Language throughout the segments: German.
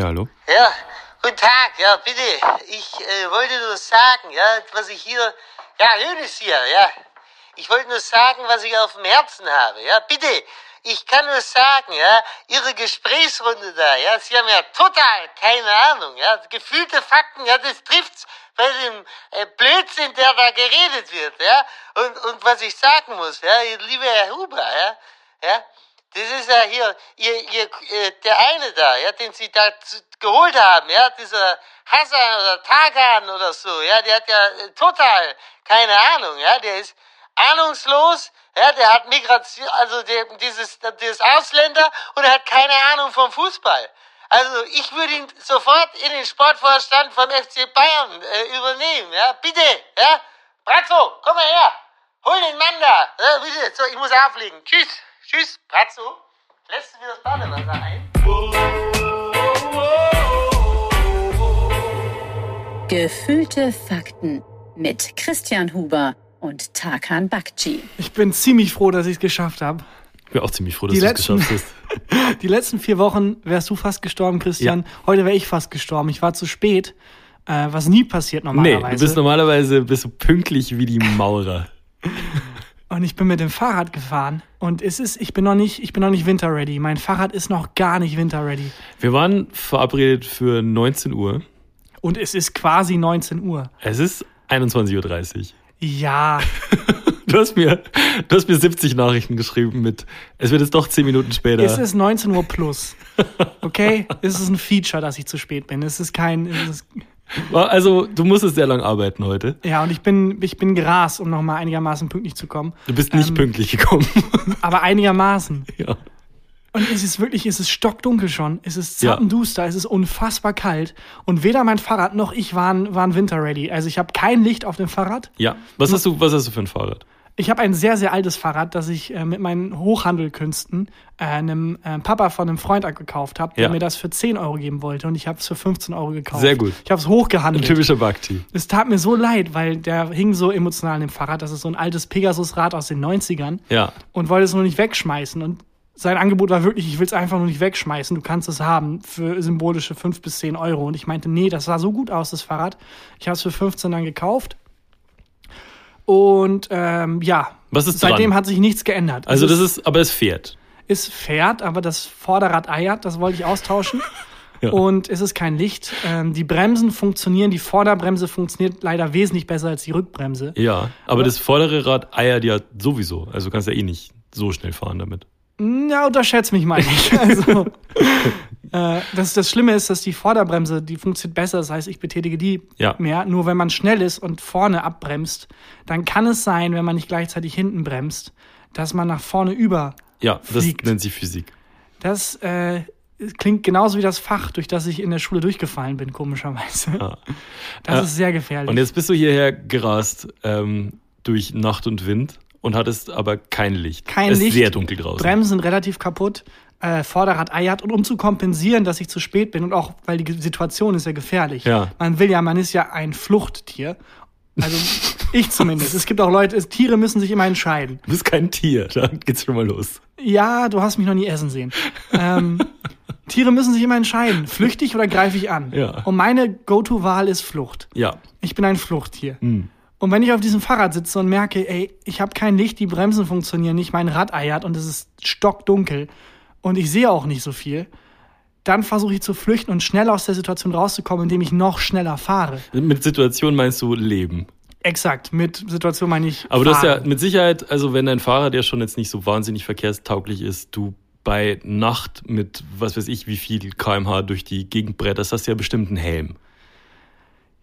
Ja, hallo? Ja, guten Tag, ja, bitte. Ich äh, wollte nur sagen, ja, was ich hier. Ja, Hönes hier, ja. Ich wollte nur sagen, was ich auf dem Herzen habe, ja, bitte. Ich kann nur sagen, ja, Ihre Gesprächsrunde da, ja, Sie haben ja total keine Ahnung, ja, gefühlte Fakten, ja, das trifft's bei dem äh, Blödsinn, der da geredet wird, ja. Und, und was ich sagen muss, ja, lieber Herr Huber, ja, ja, das ist ja hier, ihr, ihr, äh, der eine da, ja, den Sie da geholt haben, ja, dieser Hassan oder Tagan oder so, ja, der hat ja äh, total keine Ahnung, ja, der ist ahnungslos, ja, der hat Migration, also der, dieses, dieses Ausländer und er hat keine Ahnung vom Fußball. Also ich würde ihn sofort in den Sportvorstand vom FC Bayern äh, übernehmen, ja, bitte, ja. Brazzo, komm mal her, hol den Mann da, ja, bitte, so, ich muss auflegen, tschüss. Tschüss, Bratzo. Lässt du mir das Badewasser ein? Gefühlte Fakten mit Christian Huber und Tarkan Bakci. Ich bin ziemlich froh, dass ich es geschafft habe. Ich bin auch ziemlich froh, dass Die du es letzten- geschafft hast. Die letzten vier Wochen wärst du fast gestorben, Christian. Heute wäre ich fast gestorben. Ich war zu spät, äh, was nie passiert Nee, normalerweise. du bist normalerweise bist du pünktlich wie die Maurer. Und ich bin mit dem Fahrrad gefahren. Und es ist, ich bin noch nicht, ich bin noch nicht winterready. Mein Fahrrad ist noch gar nicht winterready. Wir waren verabredet für 19 Uhr. Und es ist quasi 19 Uhr. Es ist 21.30 Uhr. Ja, Du hast mir, du hast mir 70 Nachrichten geschrieben mit, es wird jetzt doch 10 Minuten später. es ist 19 Uhr plus. Okay? es ist ein Feature, dass ich zu spät bin. Es ist kein, es ist, also, du musstest sehr lang arbeiten heute. ja, und ich bin, ich bin gerast, um nochmal einigermaßen pünktlich zu kommen. Du bist nicht Ähm. pünktlich gekommen. Aber einigermaßen. ja. Und es ist wirklich, es ist stockdunkel schon. Es ist Ja. zappenduster, es ist unfassbar kalt. Und weder mein Fahrrad noch ich waren, waren winterready. Also ich habe kein Licht auf dem Fahrrad. Ja. Was hast du, was hast du für ein Fahrrad? Ich habe ein sehr, sehr altes Fahrrad, das ich äh, mit meinen Hochhandelkünsten äh, einem äh, Papa von einem Freund gekauft habe, der Ja. mir das für 10 Euro geben wollte. Und ich habe es für 15 Euro gekauft. Sehr gut. Ich habe es hochgehandelt. Typischer Bakti. Es tat mir so leid, weil der hing so emotional an dem Fahrrad. Das ist so ein altes Pegasus-Rad aus den 90ern. Ja. und wollte es nur nicht wegschmeißen. Und sein Angebot war wirklich, ich will es einfach nur nicht wegschmeißen, du kannst es haben für symbolische 5 bis 10 Euro. Und ich meinte, nee, das sah so gut aus, das Fahrrad. Ich habe es für 15 dann gekauft. Und ähm, ja, Was ist seitdem dran? hat sich nichts geändert. Also, es das ist, aber es fährt. es fährt, aber das Vorderrad eiert, das wollte ich austauschen. Ja. Und es ist kein Licht. Ähm, die Bremsen funktionieren, die Vorderbremse funktioniert leider wesentlich besser als die Rückbremse. Ja. Aber das vordere Rad eiert ja sowieso. Also, du kannst ja eh nicht so schnell fahren damit. Ja, unterschätzt mich mal nicht. Also, äh, das, das Schlimme ist, dass die Vorderbremse, die funktioniert besser. Das heißt, ich betätige die Ja. mehr. Nur wenn man schnell ist und vorne abbremst, dann kann es sein, wenn man nicht gleichzeitig hinten bremst, dass man nach vorne über. Ja, das Fliegt. nennt sich Physik. Das äh, klingt genauso wie das Fach, durch das ich in der Schule durchgefallen bin, komischerweise. Ja. Das Ja. ist sehr gefährlich. Und jetzt bist du hierher gerast ähm, durch Nacht und Wind und hattest aber kein Licht. Kein es ist Licht. sehr dunkel draußen. Bremsen sind relativ kaputt. Äh, Vorderrad eiert und um zu kompensieren, dass ich zu spät bin und auch, weil die Situation ist ja gefährlich. Ja. Man will ja, man ist ja ein Fluchttier. Also ich zumindest. Es gibt auch Leute, es, Tiere müssen sich immer entscheiden. Du bist kein Tier, da geht's schon mal los. Ja, du hast mich noch nie essen sehen. Ähm, Tiere müssen sich immer entscheiden. Flüchte ich oder greife ich an? Ja. Und meine Go-To-Wahl ist Flucht. Ja. Ich bin ein Fluchttier. Hm. Und wenn ich auf diesem Fahrrad sitze und merke, ey, ich habe kein Licht, die Bremsen funktionieren nicht, mein Rad eiert und es ist stockdunkel und ich sehe auch nicht so viel, dann versuche ich zu flüchten und schnell aus der Situation rauszukommen, indem ich noch schneller fahre. Mit Situation meinst du Leben. Exakt, mit Situation meine ich. Aber du hast ja fahren. mit Sicherheit, also wenn dein Fahrrad ja schon jetzt nicht so wahnsinnig verkehrstauglich ist, du bei Nacht mit was weiß ich wie viel kmh durch die Gegend bretterst, hast du ja bestimmt einen Helm.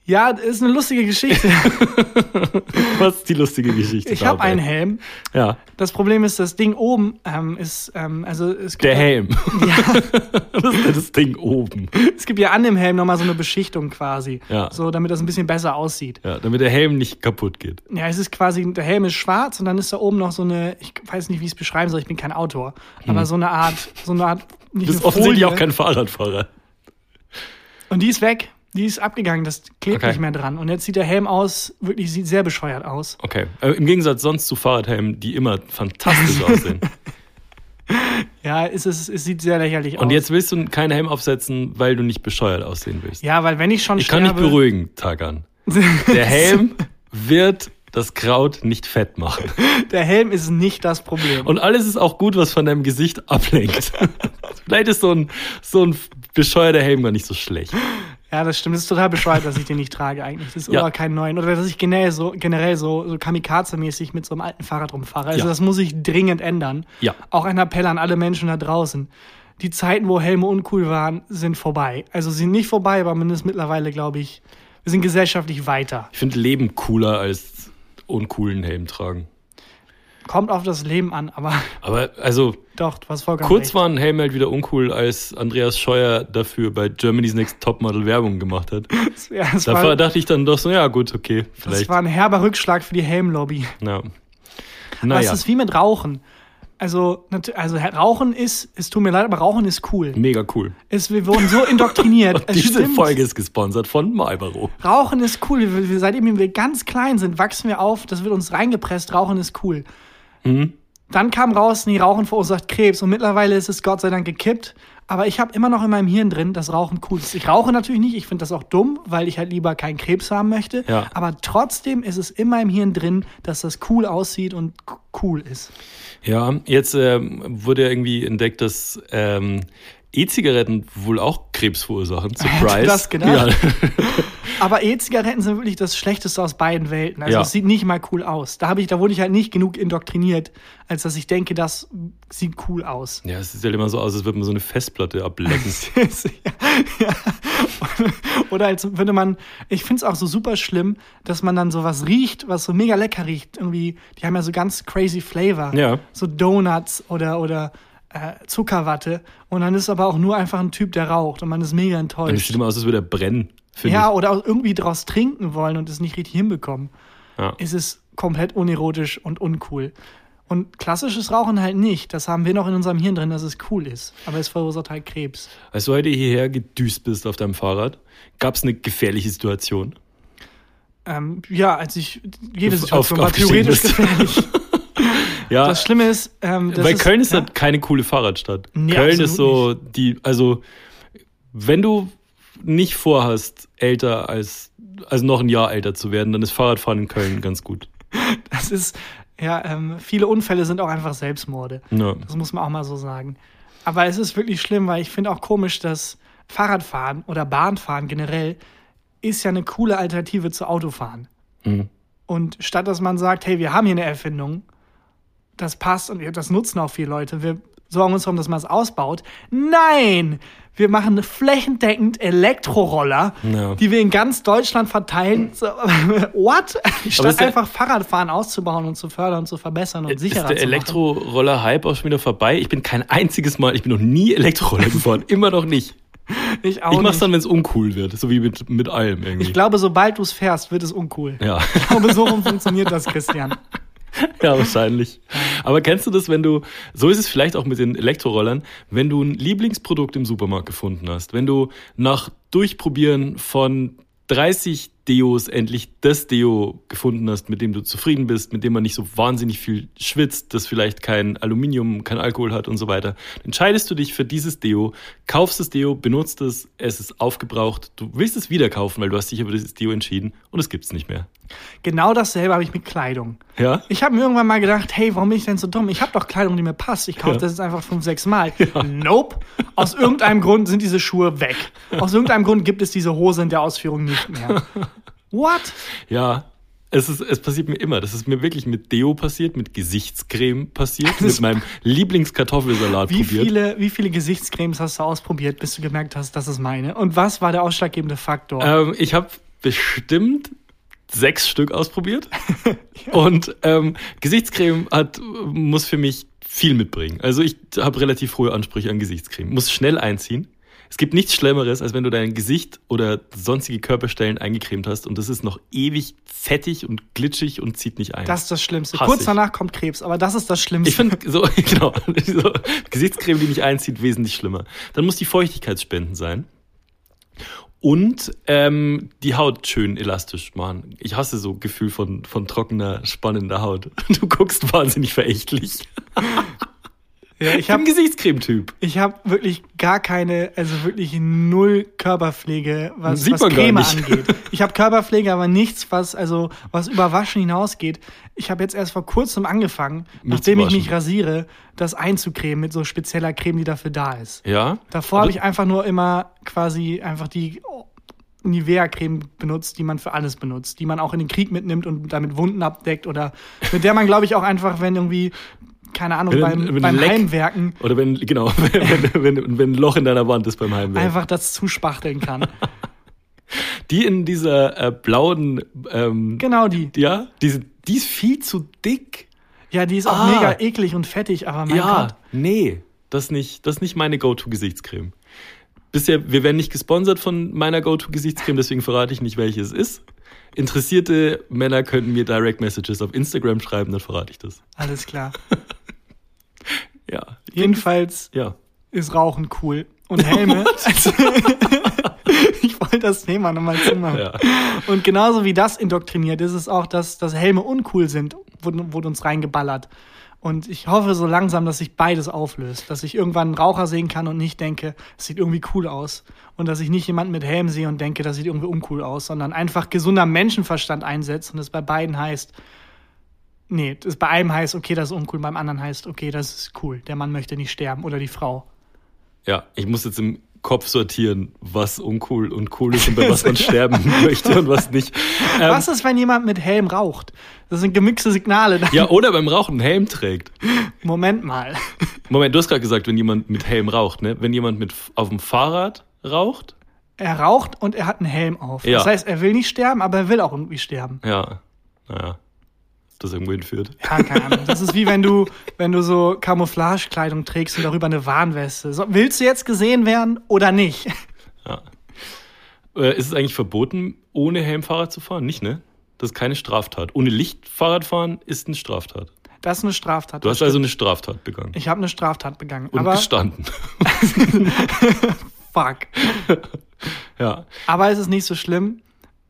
Ja, das ist eine lustige Geschichte. Was ist die lustige Geschichte Ich habe einen Helm. Ja, Das Problem ist, das Ding oben ähm, ist, ähm, also es gibt, der ja, Helm. das ist ja das Ding oben. es gibt ja an dem Helm nochmal so eine Beschichtung quasi. Ja. So, damit das ein bisschen besser aussieht. Ja, damit der Helm nicht kaputt geht. Ja, es ist quasi, der Helm ist schwarz und dann ist da oben noch so eine, ich weiß nicht, wie ich es beschreiben soll, ich bin kein Autor, aber so eine Art, so eine Art, nicht Du bist offensichtlich auch kein Fahrradfahrer. Und die ist weg, die ist abgegangen, das klebt Okay. nicht mehr dran. Und jetzt sieht der Helm aus, wirklich sieht sehr bescheuert aus. Okay. Äh, Im Gegensatz sonst zu Fahrradhelmen, die immer fantastisch aussehen. Ja, es, ist, es sieht sehr lächerlich aus. Und jetzt willst du keinen Helm aufsetzen, weil du nicht bescheuert aussehen willst. Ja, weil wenn ich schon ich kann dich sterbe, beruhigen, Tagan. Der Helm wird das Kraut nicht fett machen. der Helm ist nicht das Problem. Und alles ist auch gut, was von deinem Gesicht ablenkt. Vielleicht ist so ein, so ein bescheuerter Helm gar nicht so schlecht. Ja, das stimmt. Das ist total bescheuert, dass ich den nicht trage eigentlich. Das ist Ja. aber kein neuen. Oder dass ich generell so, generell so, so Kamikaze-mäßig mit so einem alten Fahrrad rumfahre. Also Ja. das muss ich dringend ändern. Ja. Auch ein Appell an alle Menschen da draußen. Die Zeiten, wo Helme uncool waren, sind vorbei. Also sie sind nicht vorbei, aber ist mittlerweile, glaube ich, wir sind gesellschaftlich weiter. Ich finde Leben cooler als uncoolen Helm tragen. Kommt auf das Leben an, aber Aber also doch, hast vollkommen kurz recht. war ein Helm halt wieder uncool, als Andreas Scheuer dafür bei Germany's Next Topmodel Werbung gemacht hat. Ja, das, Da war, dachte ich dann doch so, ja gut, okay, das vielleicht. war ein herber Rückschlag für die Helmlobby. ja. Aber Naja, es ist wie mit Rauchen. Also, also Rauchen ist, es tut mir leid, aber Rauchen ist cool. mega cool. Es, wir wurden so indoktriniert. Es Diese stimmt. Folge ist gesponsert von Marlboro. Rauchen ist cool. Wir, wir, seitdem wir ganz klein sind, wachsen wir auf. Das wird uns reingepresst. Rauchen ist cool. Mhm. Dann kam raus, nee, Rauchen verursacht Krebs. Und mittlerweile ist es Gott sei Dank gekippt. Aber ich habe immer noch in meinem Hirn drin, dass Rauchen cool ist. Ich rauche natürlich nicht. Ich finde das auch dumm, weil ich halt lieber keinen Krebs haben möchte. Ja. Aber trotzdem ist es in meinem Hirn drin, dass das cool aussieht und cool ist. Ja, jetzt ähm, wurde ja irgendwie entdeckt, dass ähm, E-Zigaretten wohl auch Krebs verursachen. Surprise. das gedacht? Ja. Aber E-Zigaretten sind wirklich das Schlechteste aus beiden Welten. Also Ja. es sieht nicht mal cool aus. Da habe ich, da wurde ich halt nicht genug indoktriniert, als dass ich denke, das sieht cool aus. ja, es sieht halt immer so aus, als würde man so eine Festplatte ablecken. ja. Oder als würde man, ich finde es auch so super schlimm, dass man dann sowas riecht, was so mega lecker riecht. Irgendwie, die haben ja so ganz crazy Flavor. Ja. So Donuts oder, oder äh, Zuckerwatte. Und dann ist aber auch nur einfach ein Typ, der raucht und man ist mega enttäuscht. sieht immer aus, als würde er brennen. Ja, oder auch irgendwie draus trinken wollen und es nicht richtig hinbekommen. ich. Ja. Ist es komplett unerotisch und uncool. Und klassisches Rauchen halt nicht. Das haben wir noch in unserem Hirn drin, dass es cool ist. Aber es verursacht halt Krebs. Als du heute hierher gedüst bist auf deinem Fahrrad, gab es eine gefährliche Situation. Ähm, ja, als ich jede Situation auf- war theoretisch aufgestiegen gefährlich. Ja, Das Schlimme ist, ähm, das weil ist, Köln ist ja, halt keine coole Fahrradstadt. Nee, Köln ist so die, also wenn du nicht vorhast, älter als, also noch ein Jahr älter zu werden, dann ist Fahrradfahren in Köln ganz gut. das ist, ja, ähm, viele Unfälle sind auch einfach Selbstmorde. Ja. Das muss man auch mal so sagen. Aber es ist wirklich schlimm, weil ich finde auch komisch, dass Fahrradfahren oder Bahnfahren generell ist ja eine coole Alternative zu Autofahren. Mhm. Und statt dass man sagt, hey, wir haben hier eine Erfindung, das passt und das nutzen auch viele Leute, wir sorgen uns darum, dass man es ausbaut. Nein! Wir machen flächendeckend Elektroroller, Ja. die wir in ganz Deutschland verteilen. What? ist Statt der- einfach Fahrradfahren auszubauen und zu fördern und zu verbessern und Ist sicherer der zu machen. Elektroroller-Hype auch schon wieder vorbei? Ich bin kein einziges Mal, ich bin noch nie Elektroroller gefahren. Immer noch nicht. Ich auch Ich mach's nicht. dann, wenn es uncool wird. So wie mit, mit allem irgendwie. Ich glaube, sobald du es fährst, wird es uncool. ja. Ich glaube, so rum funktioniert das, Christian. Ja, wahrscheinlich. Aber kennst du das, wenn du, so ist es vielleicht auch mit den Elektrorollern, wenn du ein Lieblingsprodukt im Supermarkt gefunden hast, wenn du nach Durchprobieren von 30 Deos endlich das Deo gefunden hast, mit dem du zufrieden bist, mit dem man nicht so wahnsinnig viel schwitzt, das vielleicht kein Aluminium, kein Alkohol hat und so weiter, entscheidest du dich für dieses Deo, kaufst das Deo, benutzt es, es ist aufgebraucht, du willst es wieder kaufen, weil du hast dich über dieses Deo entschieden und es gibt's nicht mehr. Genau dasselbe habe ich mit Kleidung. Ja? Ich habe mir irgendwann mal gedacht, hey, warum bin ich denn so dumm? Ich habe doch Kleidung, die mir passt. Ich kaufe Ja. das jetzt einfach fünf, sechs Mal. Nope. Aus irgendeinem Grund sind diese Schuhe weg. Aus irgendeinem Grund gibt es diese Hose in der Ausführung nicht mehr. What? Ja, es, ist, es passiert mir immer. Das ist mir wirklich mit Deo passiert, mit Gesichtscreme passiert, mit meinem Lieblingskartoffelsalat Wie probiert. viele, wie viele Gesichtscremes hast du ausprobiert, bis du gemerkt hast, das ist meine? Und was war der ausschlaggebende Faktor? Ähm, ich habe bestimmt sechs Stück ausprobiert. Und ähm, Gesichtscreme hat, muss für mich viel mitbringen. Also ich habe relativ hohe Ansprüche an Gesichtscreme. Muss schnell einziehen. Es gibt nichts Schlimmeres, als wenn du dein Gesicht oder sonstige Körperstellen eingecremt hast und das ist noch ewig fettig und glitschig und zieht nicht ein. das ist das Schlimmste. Hass Kurz ich. danach kommt Krebs, aber das ist das Schlimmste. Ich finde so, genau, so, Gesichtscreme, die nicht einzieht, wesentlich schlimmer. Dann muss die Feuchtigkeitsspenden sein. Und ähm, die Haut schön elastisch machen. Ich hasse so Gefühl von, von trockener, spannender Haut. Du guckst wahnsinnig verächtlich. Ja, ich bin habe Gesichtscreme-Typ. ich hab wirklich gar keine, also wirklich null Körperpflege, was, Sieht was man gar Creme nicht. angeht. Ich habe Körperpflege, aber nichts, was also was über Waschen hinausgeht. Ich habe jetzt erst vor kurzem angefangen, nachdem ich waschen. mich rasiere, das einzucremen mit so spezieller Creme, die dafür da ist. Ja? Davor habe ich einfach nur immer quasi einfach die Nivea-Creme benutzt, die man für alles benutzt, die man auch in den Krieg mitnimmt und damit Wunden abdeckt oder mit der man, glaube ich, auch einfach, wenn irgendwie, keine Ahnung, Wenn- beim, wenn beim Leck- Heimwerken Oder wenn, genau, wenn, wenn, wenn ein Loch in deiner Wand ist beim Heimwerk. einfach das zuspachteln kann. Die in dieser äh, blauen, ähm, genau die. ja, diese, die ist viel zu dick. Ja, die ist auch Ah. mega eklig und fettig, aber mein ja, Gott. nee, das nicht, das ist nicht meine Go-To-Gesichtscreme. Bisher, wir werden nicht gesponsert von meiner Go-To-Gesichtscreme, deswegen verrate ich nicht, welche es ist. Interessierte Männer könnten mir Direct Messages auf Instagram schreiben, dann verrate ich das. Alles klar. Ja. Jedenfalls Ja. ist Rauchen cool. Und Helme. also, ich wollte das Thema nochmal zumachen. Ja. Und genauso wie das indoktriniert ist es auch, dass, dass Helme uncool sind, wurde, wurde uns reingeballert. Und ich hoffe so langsam, dass sich beides auflöst. Dass ich irgendwann einen Raucher sehen kann und nicht denke, es sieht irgendwie cool aus. Und dass ich nicht jemanden mit Helm sehe und denke, das sieht irgendwie uncool aus, sondern einfach gesunder Menschenverstand einsetzt und es bei beiden heißt, nee, das bei einem heißt, okay, das ist uncool, beim anderen heißt, okay, das ist cool. Der Mann möchte nicht sterben oder die Frau. Ja, ich muss jetzt im Kopf sortieren, was uncool und cool ist und bei was man sterben möchte und was nicht. Ähm, Was ist, wenn jemand mit Helm raucht? Das sind gemixte Signale. ja, oder beim Rauchen einen Helm trägt. Moment mal. Moment, du hast gerade gesagt, wenn jemand mit Helm raucht, ne? Wenn jemand mit auf dem Fahrrad raucht, Er raucht und er hat einen Helm auf. Ja. Das heißt, er will nicht sterben, aber er will auch irgendwie sterben. ja, naja, das irgendwo hinführt. Ja, keine Ahnung. Das ist wie wenn du, wenn du so Camouflagekleidung trägst und darüber eine Warnweste. So, willst du jetzt gesehen werden oder nicht? Ja. Äh, ist es eigentlich verboten, ohne Helm Fahrrad zu fahren? Nicht, ne? Das ist keine Straftat. Ohne Licht Fahrrad fahren ist eine Straftat. Das ist eine Straftat. Du hast also eine Straftat begangen. ich habe eine Straftat begangen. Und aber gestanden. fuck. ja. Aber es ist nicht so schlimm,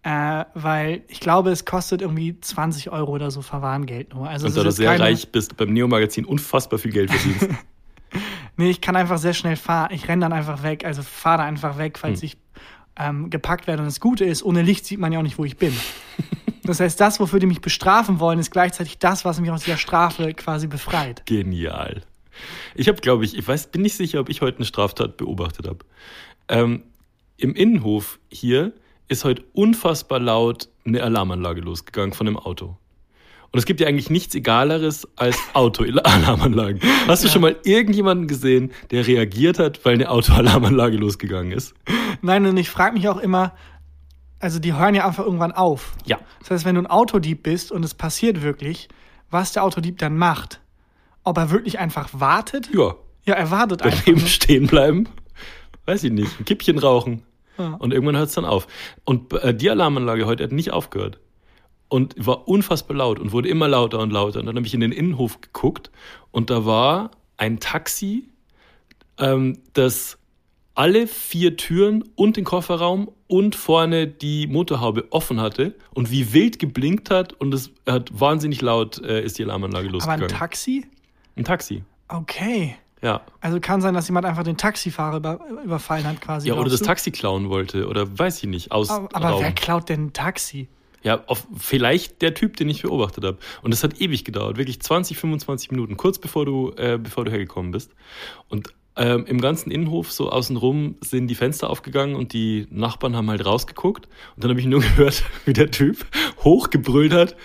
äh, weil ich glaube, es kostet irgendwie 20 Euro oder so Verwarngeld nur. Also Und da du sehr keine- reich bist, beim Neo-Magazin unfassbar viel Geld verdienst. Nee, ich kann einfach sehr schnell fahren. Ich renne dann einfach weg. Also fahre da einfach weg, falls Hm. ich ähm, gepackt werde. Und das Gute ist, ohne Licht sieht man ja auch nicht, wo ich bin. Das heißt, das, wofür die mich bestrafen wollen, ist gleichzeitig das, was mich aus dieser Strafe quasi befreit. Genial. Ich habe, glaube ich, ich weiß, bin nicht sicher, ob ich heute eine Straftat beobachtet habe. Ähm, Im Innenhof hier ist heute unfassbar laut eine Alarmanlage losgegangen von einem Auto. Und es gibt ja eigentlich nichts Egaleres als Autoalarmanlagen. Hast du schon mal irgendjemanden gesehen, der reagiert hat, weil eine Autoalarmanlage losgegangen ist? Nein, und ich frage mich auch immer, also die hören ja einfach irgendwann auf. Ja. Das heißt, wenn du ein Autodieb bist und es passiert wirklich, was der Autodieb dann macht, ob er wirklich einfach wartet? Ja. Ja, er wartet einfach. Daneben stehen bleiben, weiß ich nicht, ein Kippchen rauchen. Ja. Und irgendwann hört es dann auf. Und äh, die Alarmanlage heute hat nicht aufgehört. Und war unfassbar laut und wurde immer lauter und lauter. Und dann habe ich in den Innenhof geguckt und da war ein Taxi, ähm, das alle vier Türen und den Kofferraum und vorne die Motorhaube offen hatte und wie wild geblinkt hat und es hat wahnsinnig laut äh, ist die Alarmanlage Aber losgegangen. ein Taxi? ein Taxi. Okay. Ja. Also kann sein, dass jemand einfach den Taxifahrer über, überfallen hat quasi. Ja, oder das du? Taxi klauen wollte oder weiß ich nicht, aus Aber, aber wer klaut denn ein Taxi? Ja, auf, vielleicht der Typ, den ich beobachtet habe. Und das hat ewig gedauert, wirklich 20, 25 Minuten, kurz bevor du, äh, bevor du hergekommen bist. Und ähm, im ganzen Innenhof, so außenrum, sind die Fenster aufgegangen und die Nachbarn haben halt rausgeguckt. Und dann habe ich nur gehört, wie der Typ hochgebrüllt hat,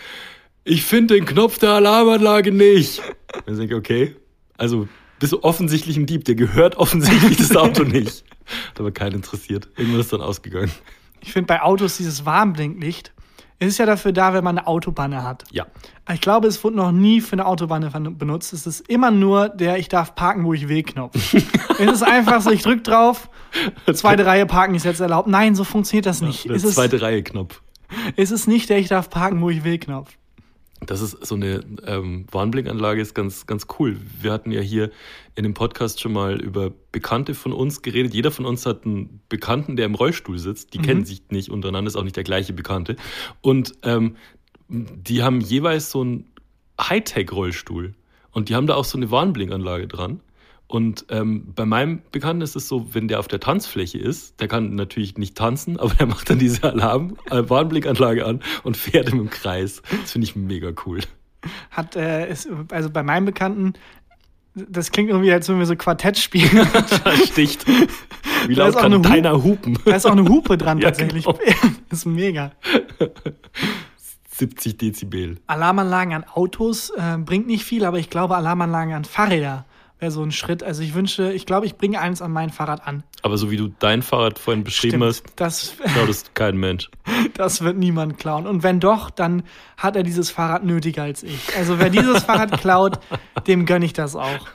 ich finde den Knopf der Alarmanlage nicht. Und dann denke ich, okay, also bist du offensichtlich ein Dieb, der gehört offensichtlich das Auto nicht. Hat aber keinen interessiert. Irgendwann ist dann ausgegangen. Ich finde bei Autos dieses Warnblinklicht, es ist ja dafür da, wenn man eine Autobanne hat. Ja. Ich glaube, es wurde noch nie für eine Autobahn benutzt. Es ist immer nur der Ich darf parken, wo ich will Knopf. es ist einfach so, ich drück drauf, zweite Reihe parken ist jetzt erlaubt. Nein, so funktioniert das nicht. Der es, ist, zweite Reihe Knopf. es ist nicht der Ich darf parken, wo ich will Knopf. Das ist so eine ähm, Warnblinkanlage, ist ganz, ganz cool. Wir hatten ja hier in dem Podcast schon mal über Bekannte von uns geredet. Jeder von uns hat einen Bekannten, der im Rollstuhl sitzt. Die kennen sich nicht untereinander, ist auch nicht der gleiche Bekannte. Und ähm, die haben jeweils so einen Hightech-Rollstuhl. Und die haben da auch so eine Warnblinkanlage dran. Und ähm, bei meinem Bekannten ist es so, wenn der auf der Tanzfläche ist, der kann natürlich nicht tanzen, aber der macht dann diese Alarm, äh, Warnblickanlage an und fährt im Kreis. Das finde ich mega cool. Hat, äh, ist, also bei meinem Bekannten, das klingt irgendwie, als wenn wir so Quartett spielen. Sticht. Wie laut kann eine Hu- deiner hupen? Da ist auch eine Hupe dran Ja, tatsächlich. genau. Das ist mega. 70 Dezibel. Alarmanlagen an Autos äh, bringt nicht viel, aber ich glaube, Alarmanlagen an Fahrräder wäre so ein Schritt. Also ich wünsche, ich glaube, ich bringe eins an mein Fahrrad an. Aber so wie du dein Fahrrad vorhin beschrieben hast, das, klaut es kein Mensch. das wird niemand klauen. Und wenn doch, dann hat er dieses Fahrrad nötiger als ich. Also wer dieses Fahrrad klaut, dem gönne ich das auch.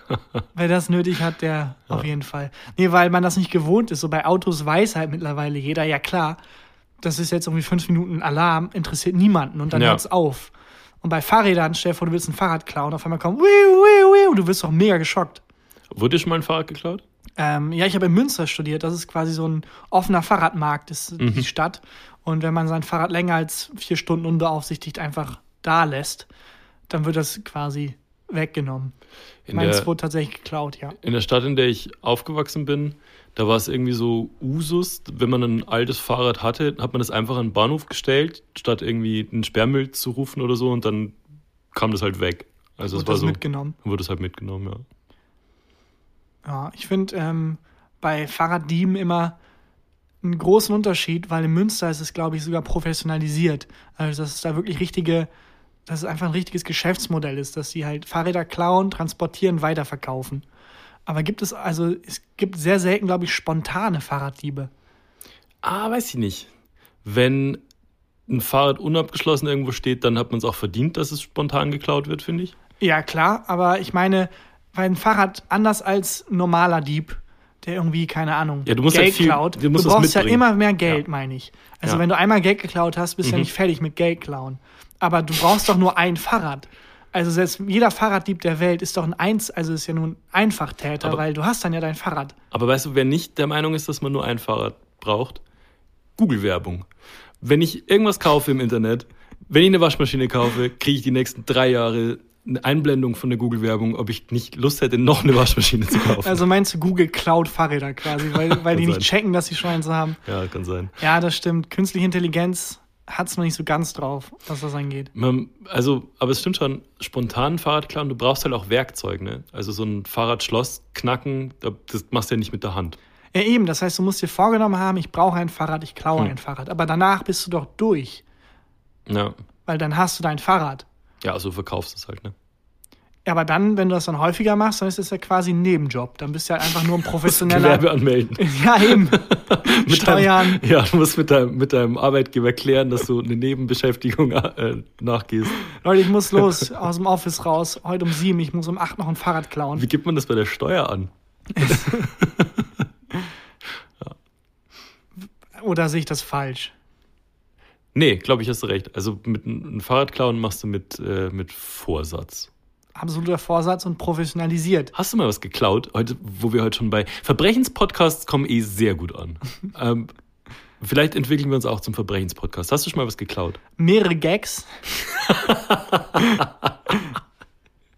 Wer das nötig hat, der auf jeden Fall. Nee, weil man das nicht gewohnt ist. So bei Autos weiß halt mittlerweile jeder, ja klar, das ist jetzt irgendwie fünf Minuten Alarm, interessiert niemanden und dann Ja. hört's auf. Und bei Fahrrädern, stell dir vor, du willst ein Fahrrad klauen, auf einmal kommt, wiu, wiu, wiu, du wirst doch mega geschockt. Wurde dir schon mal ein Fahrrad geklaut? Ähm, ja, ich habe in Münster studiert. Das ist quasi so ein offener Fahrradmarkt, ist die Stadt. Und wenn man sein Fahrrad länger als vier Stunden unbeaufsichtigt einfach da lässt, dann wird das quasi weggenommen. In Meins der, wurde tatsächlich geklaut, ja. in der Stadt, in der ich aufgewachsen bin, da war es irgendwie so Usus, wenn man ein altes Fahrrad hatte, hat man das einfach an den Bahnhof gestellt, statt irgendwie einen Sperrmüll zu rufen oder so und dann kam das halt weg. Also es Wurde war das so, mitgenommen. wurde es halt mitgenommen, ja. Ja, ich finde ähm, bei Fahrraddieben immer einen großen Unterschied, weil in Münster ist es, glaube ich, sogar professionalisiert. Also, dass es da wirklich richtige, dass es einfach ein richtiges Geschäftsmodell ist, dass sie halt Fahrräder klauen, transportieren, weiterverkaufen. Aber gibt es, also, es gibt sehr selten, glaube ich, spontane Fahrraddiebe. Ah, weiß ich nicht. Wenn ein Fahrrad unabgeschlossen irgendwo steht, dann hat man es auch verdient, dass es spontan geklaut wird, finde ich. Ja, klar, aber ich meine, weil ein Fahrrad anders als ein normaler Dieb, der irgendwie, keine Ahnung, Ja, du musst Geld halt viel- klaut, du du, brauchst ja immer mehr Geld, meine ich. Also Ja. wenn du einmal Geld geklaut hast, bist du ja Mhm. nicht fertig mit Geld klauen. Aber du brauchst doch nur ein Fahrrad. Also selbst jeder Fahrraddieb der Welt ist doch ein Eins, also ist ja nur ein Einfachtäter, Aber- weil du hast dann ja dein Fahrrad. Aber weißt du, wer nicht der Meinung ist, dass man nur ein Fahrrad braucht? Google-Werbung. Wenn ich irgendwas kaufe im Internet, wenn ich eine Waschmaschine kaufe, kriege ich die nächsten drei Jahre eine Einblendung von der Google-Werbung, ob ich nicht Lust hätte, noch eine Waschmaschine zu kaufen. Also meinst du, Google klaut Fahrräder quasi, weil, weil die Kann nicht sein. checken, dass sie schon eins haben? ja, kann sein. Ja, das stimmt. Künstliche Intelligenz hat es noch nicht so ganz drauf, was das angeht. Also, aber es stimmt schon, spontan Fahrrad klauen, du brauchst halt auch Werkzeug, ne? Also so ein Fahrradschloss knacken, da- das machst du ja nicht mit der Hand. Ja, eben. Das heißt, du musst dir vorgenommen haben, ich brauche ein Fahrrad, ich klaue Hm. ein Fahrrad. Aber danach bist du doch durch, Ja. weil dann hast du dein Fahrrad. Ja, also verkaufst es halt, ne? Ja, aber dann, wenn du das dann häufiger machst, dann ist das ja quasi ein Nebenjob. Dann bist du halt einfach nur ein professioneller. Gewerbe anmelden. ja, eben. Mit Steuern. Deinem, ja, du musst mit deinem, mit deinem Arbeitgeber klären, dass du eine Nebenbeschäftigung äh, nachgehst. Leute, ich muss los aus dem Office raus. Heute um sieben. Ich muss um acht noch ein Fahrrad klauen. Wie gibt man das bei der Steuer an? Oder sehe ich das falsch? Nee, glaube ich, hast du recht. Also mit einem Fahrrad klauen machst du mit, äh, mit Vorsatz. Absoluter Vorsatz und professionalisiert. Hast du mal was geklaut? Heute, wo wir heute schon bei Verbrechenspodcasts kommen eh sehr gut an. ähm, vielleicht entwickeln wir uns auch zum Verbrechenspodcast. Hast du schon mal was geklaut? Mehrere Gags.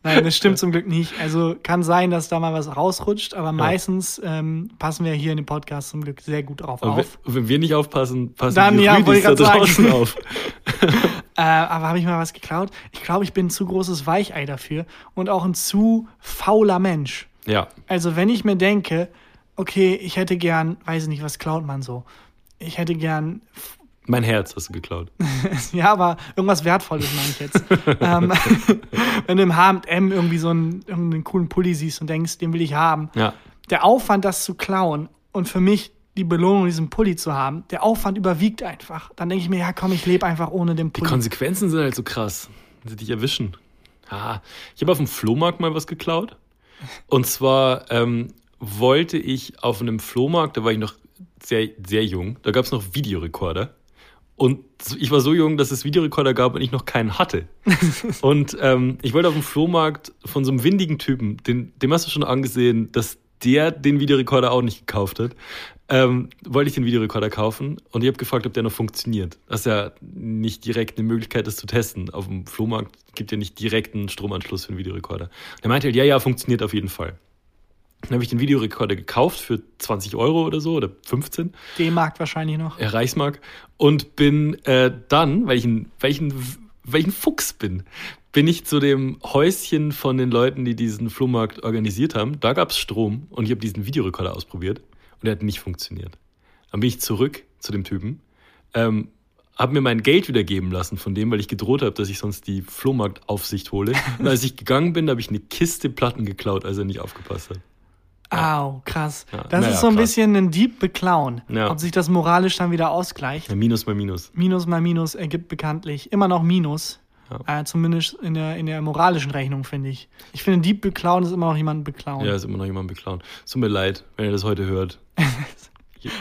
Nein, das stimmt zum Glück nicht. Also kann sein, dass da mal was rausrutscht, aber meistens ähm, passen wir hier in dem Podcast zum Glück sehr gut drauf Aber wenn, auf. wenn wir nicht aufpassen, passen Dann, die ja, Rüdis da grad sagen. draußen auf. Äh, aber habe ich mal was geklaut? Ich glaube, ich bin ein zu großes Weichei dafür und auch ein zu fauler Mensch. Ja, Also wenn ich mir denke, okay, ich hätte gern, weiß ich nicht, was klaut man so? Ich hätte gern, mein Herz hast du geklaut. ja, aber irgendwas Wertvolles meine ich jetzt. ähm, wenn du im H&M irgendwie so einen, irgendeinen coolen Pulli siehst und denkst, den will ich haben. Ja, Der Aufwand, das zu klauen und für mich die Belohnung, diesen Pulli zu haben, der Aufwand überwiegt einfach. Dann denke ich mir, ja komm, ich lebe einfach ohne den Die Pulli. Konsequenzen sind halt so krass, wenn sie dich erwischen. Ah, ich habe auf dem Flohmarkt mal was geklaut. Und zwar ähm, wollte ich auf einem Flohmarkt, da war ich noch sehr, sehr jung, da gab es noch Videorekorder. Und ich war so jung, dass es Videorekorder gab und ich noch keinen hatte. und ähm, ich wollte auf dem Flohmarkt von so einem windigen Typen, den, dem hast du schon angesehen, dass der den Videorekorder auch nicht gekauft hat, ähm, wollte ich den Videorekorder kaufen und ich habe gefragt, ob der noch funktioniert. Das ist ja nicht direkt eine Möglichkeit, das zu testen. Auf dem Flohmarkt gibt ja nicht direkt einen Stromanschluss für einen Videorekorder. Der meinte halt, ja, ja, funktioniert auf jeden Fall. Dann habe ich den Videorekorder gekauft für 20 Euro oder so oder 15. D-Mark wahrscheinlich noch. äh, Reichsmark und bin äh, dann, weil ich, ein, weil, ich ein, weil ich ein Fuchs bin, bin ich zu dem Häuschen von den Leuten, die diesen Flohmarkt organisiert haben. Da gab es Strom und ich habe diesen Videorekorder ausprobiert und der hat nicht funktioniert. Dann bin ich zurück zu dem Typen, ähm, habe mir mein Geld wieder geben lassen von dem, weil ich gedroht habe, dass ich sonst die Flohmarktaufsicht hole. Und als ich gegangen bin, habe ich eine Kiste Platten geklaut, als er nicht aufgepasst hat. Au, krass. Ja, Das naja, ist so ein krass. bisschen ein Dieb beklauen. Ja. Ob sich das moralisch dann wieder ausgleicht. Ja, Minus mal Minus. Minus mal Minus ergibt bekanntlich immer noch Minus. Äh, zumindest in der, in der moralischen Rechnung, finde ich. Ich finde, Dieb beklauen ist immer noch jemanden beklauen. Ja, ist immer noch jemand beklauen. Es tut mir leid, wenn ihr das heute hört.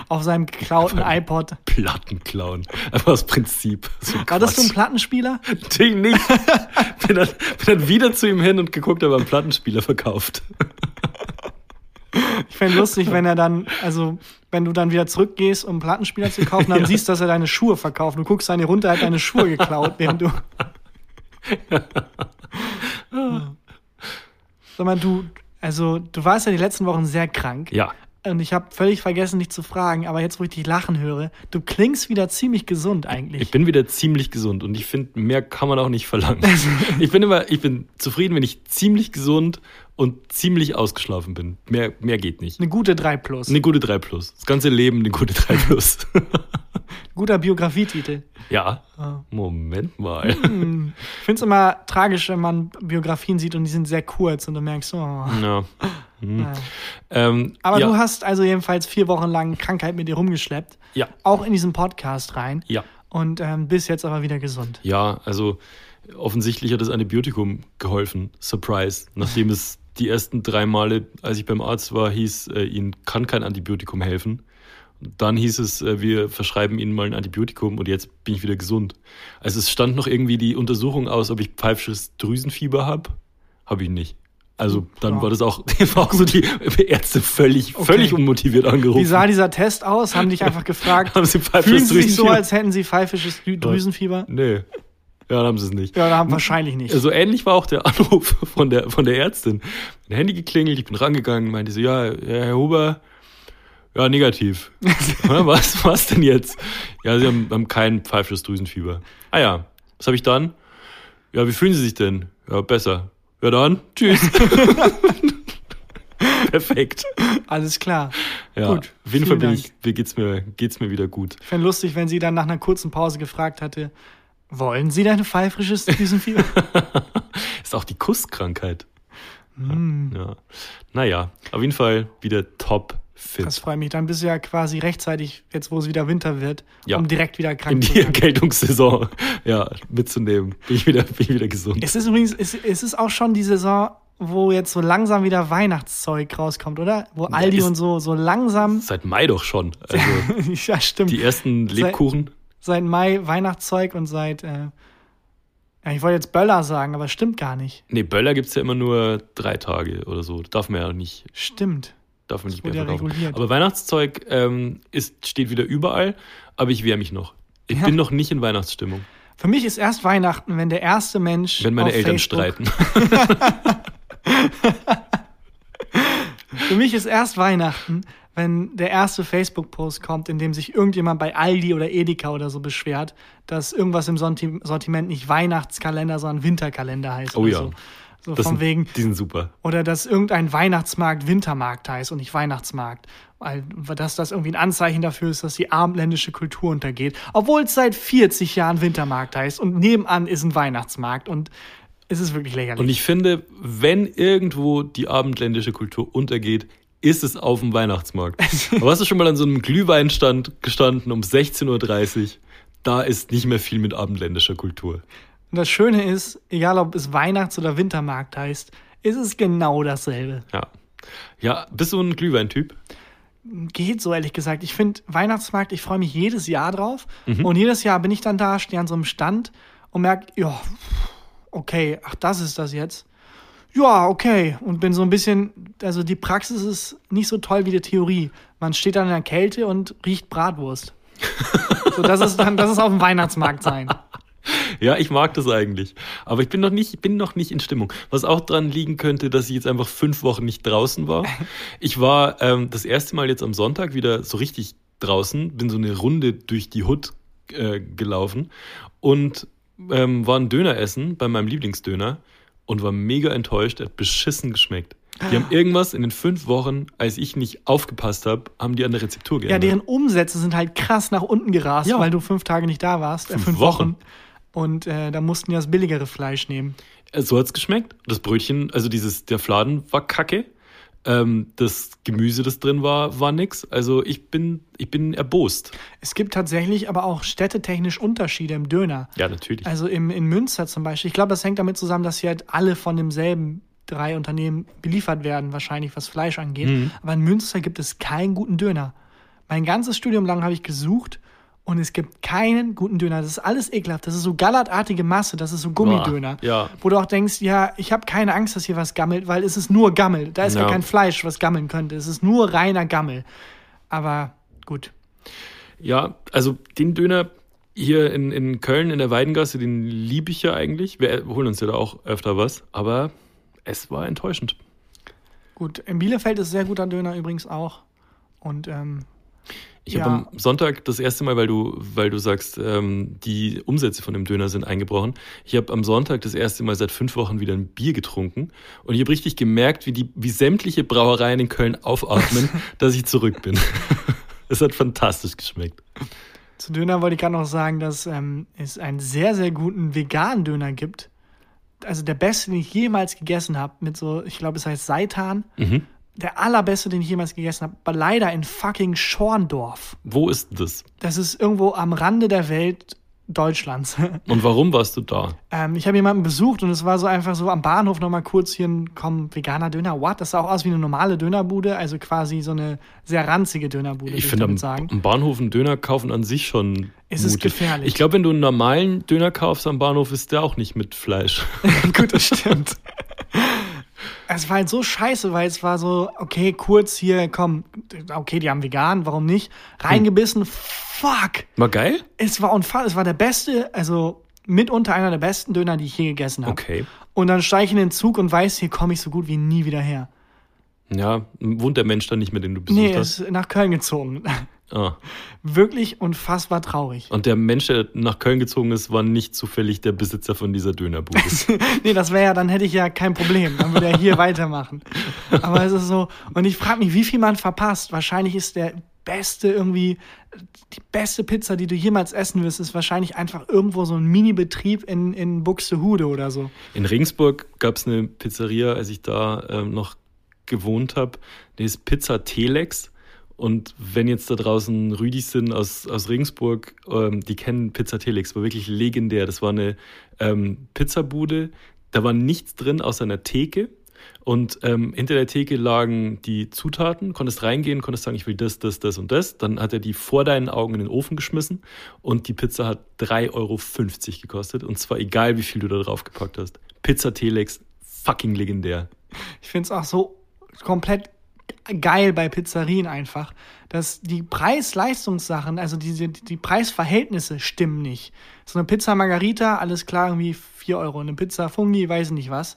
Auf seinem geklauten iPod. Platten klauen. Einfach aus Prinzip. So War das so ein Quatsch. Plattenspieler? Natürlich nicht. bin, dann, bin dann wieder zu ihm hin und geguckt, ob er einen Plattenspieler verkauft. Ich fände lustig, wenn er dann, also wenn du dann wieder zurückgehst, um Plattenspieler zu kaufen, dann siehst, dass er deine Schuhe verkauft. Du guckst hier runter, er hat deine Schuhe geklaut, während du. Sag mal, du, also du warst ja die letzten Wochen sehr krank. Ja. Und ich habe völlig vergessen, dich zu fragen, aber jetzt, wo ich dich lachen höre, du klingst wieder ziemlich gesund eigentlich. Ich bin wieder ziemlich gesund und ich finde, mehr kann man auch nicht verlangen. Ich bin immer, ich bin zufrieden, wenn ich ziemlich gesund und ziemlich ausgeschlafen bin. Mehr, mehr geht nicht. Eine gute 3 Plus. Eine gute 3 Plus. Das ganze Leben eine gute 3 Plus. Guter Biografietitel. ja. Moment mal. Ich finde es immer tragisch, wenn man Biografien sieht und die sind sehr kurz und du merkst, oh. Ja. Hm. Ja. Ähm, Aber ja. du hast also jedenfalls vier Wochen lang Krankheit mit dir rumgeschleppt. Ja. Auch in diesen Podcast rein. Ja. Und ähm, bist jetzt aber wieder gesund. Ja, also offensichtlich hat das Antibiotikum geholfen. Surprise. Nachdem es die ersten drei Male, als ich beim Arzt war, hieß, äh, Ihnen kann kein Antibiotikum helfen. Dann hieß es, äh, wir verschreiben Ihnen mal ein Antibiotikum und jetzt bin ich wieder gesund. Also es stand noch irgendwie die Untersuchung aus, ob ich pfeifisches Drüsenfieber habe. Habe ich nicht. Also dann Ja. war das auch, war auch so die Ärzte völlig, Okay. völlig unmotiviert angerufen. Wie sah dieser Test aus? Haben dich einfach gefragt, Haben Sie fühlen Sie sich so, als hätten Sie pfeifisches Drü- Drüsenfieber? Nee. Ja, dann haben sie es nicht. Ja, oder haben wahrscheinlich nicht. So ähnlich war auch der Anruf von der, von der Ärztin. Mein Handy geklingelt, ich bin rangegangen, meinte so, ja, Herr Huber, ja, negativ. Was, was denn jetzt? Ja, Sie haben, haben kein pfeifisches Drüsenfieber. Ah ja, was habe ich dann? Ja, wie fühlen Sie sich denn? Ja, besser. Ja dann, tschüss. Perfekt. Alles klar. Ja, Gut, auf jeden Fall bin Dank. ich, mir geht's mir, geht's mir wieder gut. Ich fände lustig, wenn sie dann nach einer kurzen Pause gefragt hatte, wollen Sie denn pfeifisches Drüsenfieber? Ist auch die Kusskrankheit. Hm. Ja. Naja, auf jeden Fall wieder top fit. Das freut mich. Dann bist du ja quasi rechtzeitig, jetzt wo es wieder Winter wird, Ja. um direkt wieder in krank zu die werden. Erkältungssaison ja, mitzunehmen. Bin ich wieder, bin ich wieder gesund. Es ist übrigens, es, es ist auch schon die Saison, wo jetzt so langsam wieder Weihnachtszeug rauskommt, oder? Wo Aldi ist- und so, so langsam. Seit Mai doch schon. Also ja, stimmt. die ersten Lebkuchen. Seit Mai Weihnachtszeug und seit, äh, ja, ich wollte jetzt Böller sagen, aber stimmt gar nicht. Nee, Böller gibt's ja immer nur drei Tage oder so. Darf man ja nicht, Stimmt. darf man nicht mehr ja verkaufen. reguliert. Aber Weihnachtszeug ähm, ist, steht wieder überall, aber ich wehre mich noch. Ich bin noch nicht in Weihnachtsstimmung, Für mich ist erst Weihnachten, wenn der erste Mensch. wenn meine Eltern Facebook, streiten. Für mich ist erst Weihnachten, wenn der erste Facebook-Post kommt, in dem sich irgendjemand bei Aldi oder Edeka oder so beschwert, dass irgendwas im Sorti- Sortiment nicht Weihnachtskalender, sondern Winterkalender heißt. Oh oder ja. So, so Das von sind, wegen. Die sind super. Oder dass irgendein Weihnachtsmarkt Wintermarkt heißt und nicht Weihnachtsmarkt. Weil dass das irgendwie ein Anzeichen dafür ist, dass die abendländische Kultur untergeht. Obwohl es seit 40 Jahren Wintermarkt heißt und nebenan ist ein Weihnachtsmarkt und es ist wirklich lächerlich. Und ich finde, wenn irgendwo die abendländische Kultur untergeht, ist es auf dem Weihnachtsmarkt. Aber hast du schon mal an so einem Glühweinstand gestanden um 16.30 Uhr? Da ist nicht mehr viel mit abendländischer Kultur. Und das Schöne ist, egal ob es Weihnachts- oder Wintermarkt heißt, ist es genau dasselbe. Ja. Ja, bist du ein Glühweintyp? Geht so, ehrlich gesagt. Ich finde Weihnachtsmarkt, ich freue mich jedes Jahr drauf. Und jedes Jahr bin ich dann da, stehe an so einem Stand und merke, ja, okay, ach, das ist das jetzt. Ja, okay. Und bin so ein bisschen, also die Praxis ist nicht so toll wie die Theorie. Man steht dann in der Kälte und riecht Bratwurst. so, das ist dann, das ist auf dem Weihnachtsmarkt sein. Ja, ich mag das eigentlich. Aber ich bin noch nicht, bin noch nicht in Stimmung. Was auch dran liegen könnte, dass ich jetzt einfach fünf Wochen nicht draußen war. Ich war ähm, das erste Mal jetzt am Sonntag wieder so richtig draußen, bin so eine Runde durch die Hut äh, gelaufen und ähm, war ein Döner essen bei meinem Lieblingsdöner und war mega enttäuscht. Er hat beschissen geschmeckt. Die haben irgendwas in den fünf Wochen, als ich nicht aufgepasst habe, haben die an der Rezeptur Ja, geändert. deren Umsätze sind halt krass nach unten gerast, Ja. weil du fünf Tage nicht da warst. Fünf äh, fünf Wochen. Wochen. Und äh, da mussten die das billigere Fleisch nehmen. Äh, So hat's geschmeckt. Das Brötchen, also dieses, der Fladen war kacke. Ähm, das Gemüse, das drin war, war nix. Also ich bin, ich bin erbost. Es gibt tatsächlich aber auch städtetechnisch Unterschiede im Döner. Ja, natürlich. Also im, in Münster zum Beispiel. Ich glaube, das hängt damit zusammen, dass hier halt alle von demselben drei Unternehmen beliefert werden, wahrscheinlich was Fleisch angeht. Mhm. Aber in Münster gibt es keinen guten Döner. Mein ganzes Studium lang habe ich gesucht und es gibt keinen guten Döner. Das ist alles ekelhaft. Das ist so gallertartige Masse, das ist so Gummidöner. Boah, ja. Wo du auch denkst, ja, ich habe keine Angst, dass hier was gammelt, weil es ist nur Gammel. Da ist ja, Ja. kein Fleisch, was gammeln könnte. Es ist nur reiner Gammel. Aber gut. Ja, also den Döner hier in, in Köln in der Weidengasse, den liebe ich ja eigentlich. Wir holen uns ja da auch öfter was, aber es war enttäuschend. Gut, in Bielefeld ist sehr guter Döner übrigens auch. Und ähm, Ich Ja. habe am Sonntag das erste Mal, weil du, weil du sagst, ähm, die Umsätze von dem Döner sind eingebrochen. Ich habe am Sonntag das erste Mal seit fünf Wochen wieder ein Bier getrunken und ich habe richtig gemerkt, wie die, wie sämtliche Brauereien in Köln aufatmen, dass ich zurück bin. Es hat fantastisch geschmeckt. Zu Döner wollte ich gerade noch sagen, dass ähm, es einen sehr, sehr guten veganen Döner gibt. Also der beste, den ich jemals gegessen habe, mit so, ich glaube, es heißt Seitan. Mhm. Der allerbeste, den ich jemals gegessen habe, aber leider in fucking Schorndorf. Wo ist das? Das ist irgendwo am Rande der Welt Deutschlands. Und warum warst du da? ähm, ich habe jemanden besucht und es war so einfach so am Bahnhof nochmal kurz hier ein, komm, veganer Döner, what? Das sah auch aus wie eine normale Dönerbude, also quasi so eine sehr ranzige Dönerbude, Ich finde am, sagen. am Bahnhof einen Döner kaufen an sich schon. Es ist mutig. gefährlich. Ich glaube, wenn du einen normalen Döner kaufst am Bahnhof, ist der auch nicht mit Fleisch. Gut, das stimmt. Es war halt so scheiße, weil es war so, okay, kurz hier, komm, okay, die haben vegan, warum nicht? Reingebissen, fuck. War geil? Es war unfassbar, es war der beste, also mitunter einer der besten Döner, die ich je gegessen habe. Okay. Und dann steige ich in den Zug und weiß, hier komme ich so gut wie nie wieder her. Ja, wohnt der Mensch dann nicht mehr, den du besucht Nee, hast? ist nach Köln gezogen. Ah. Wirklich unfassbar traurig. Und der Mensch, der nach Köln gezogen ist, war nicht zufällig der Besitzer von dieser Dönerbude. Nee, das wäre ja, dann hätte ich ja kein Problem. Dann würde er hier weitermachen. Aber es ist so, und ich frage mich, wie viel man verpasst. Wahrscheinlich ist der beste irgendwie, die beste Pizza, die du jemals essen wirst, ist wahrscheinlich einfach irgendwo so ein Mini-Betrieb in, in Buxtehude oder so. In Regensburg gab es eine Pizzeria, als ich da ähm, noch gewohnt habe. Die ist Pizza Telex. Und wenn jetzt da draußen Rüdis sind aus, aus Regensburg, ähm, die kennen Pizza Telex, war wirklich legendär. Das war eine ähm, Pizzabude, da war nichts drin außer einer Theke. Und ähm, hinter der Theke lagen die Zutaten, konntest reingehen, konntest sagen, ich will das, das, das und das. Dann hat er die vor deinen Augen in den Ofen geschmissen und die Pizza hat 3,50 Euro gekostet. Und zwar egal, wie viel du da drauf gepackt hast. Pizza Telex, fucking legendär. Ich finde es auch so komplett geil bei Pizzerien einfach, dass die Preis-Leistungssachen, also diese, die Preisverhältnisse stimmen nicht. So eine Pizza Margarita, alles klar, irgendwie 4 Euro. Eine Pizza Fungi, weiß nicht was,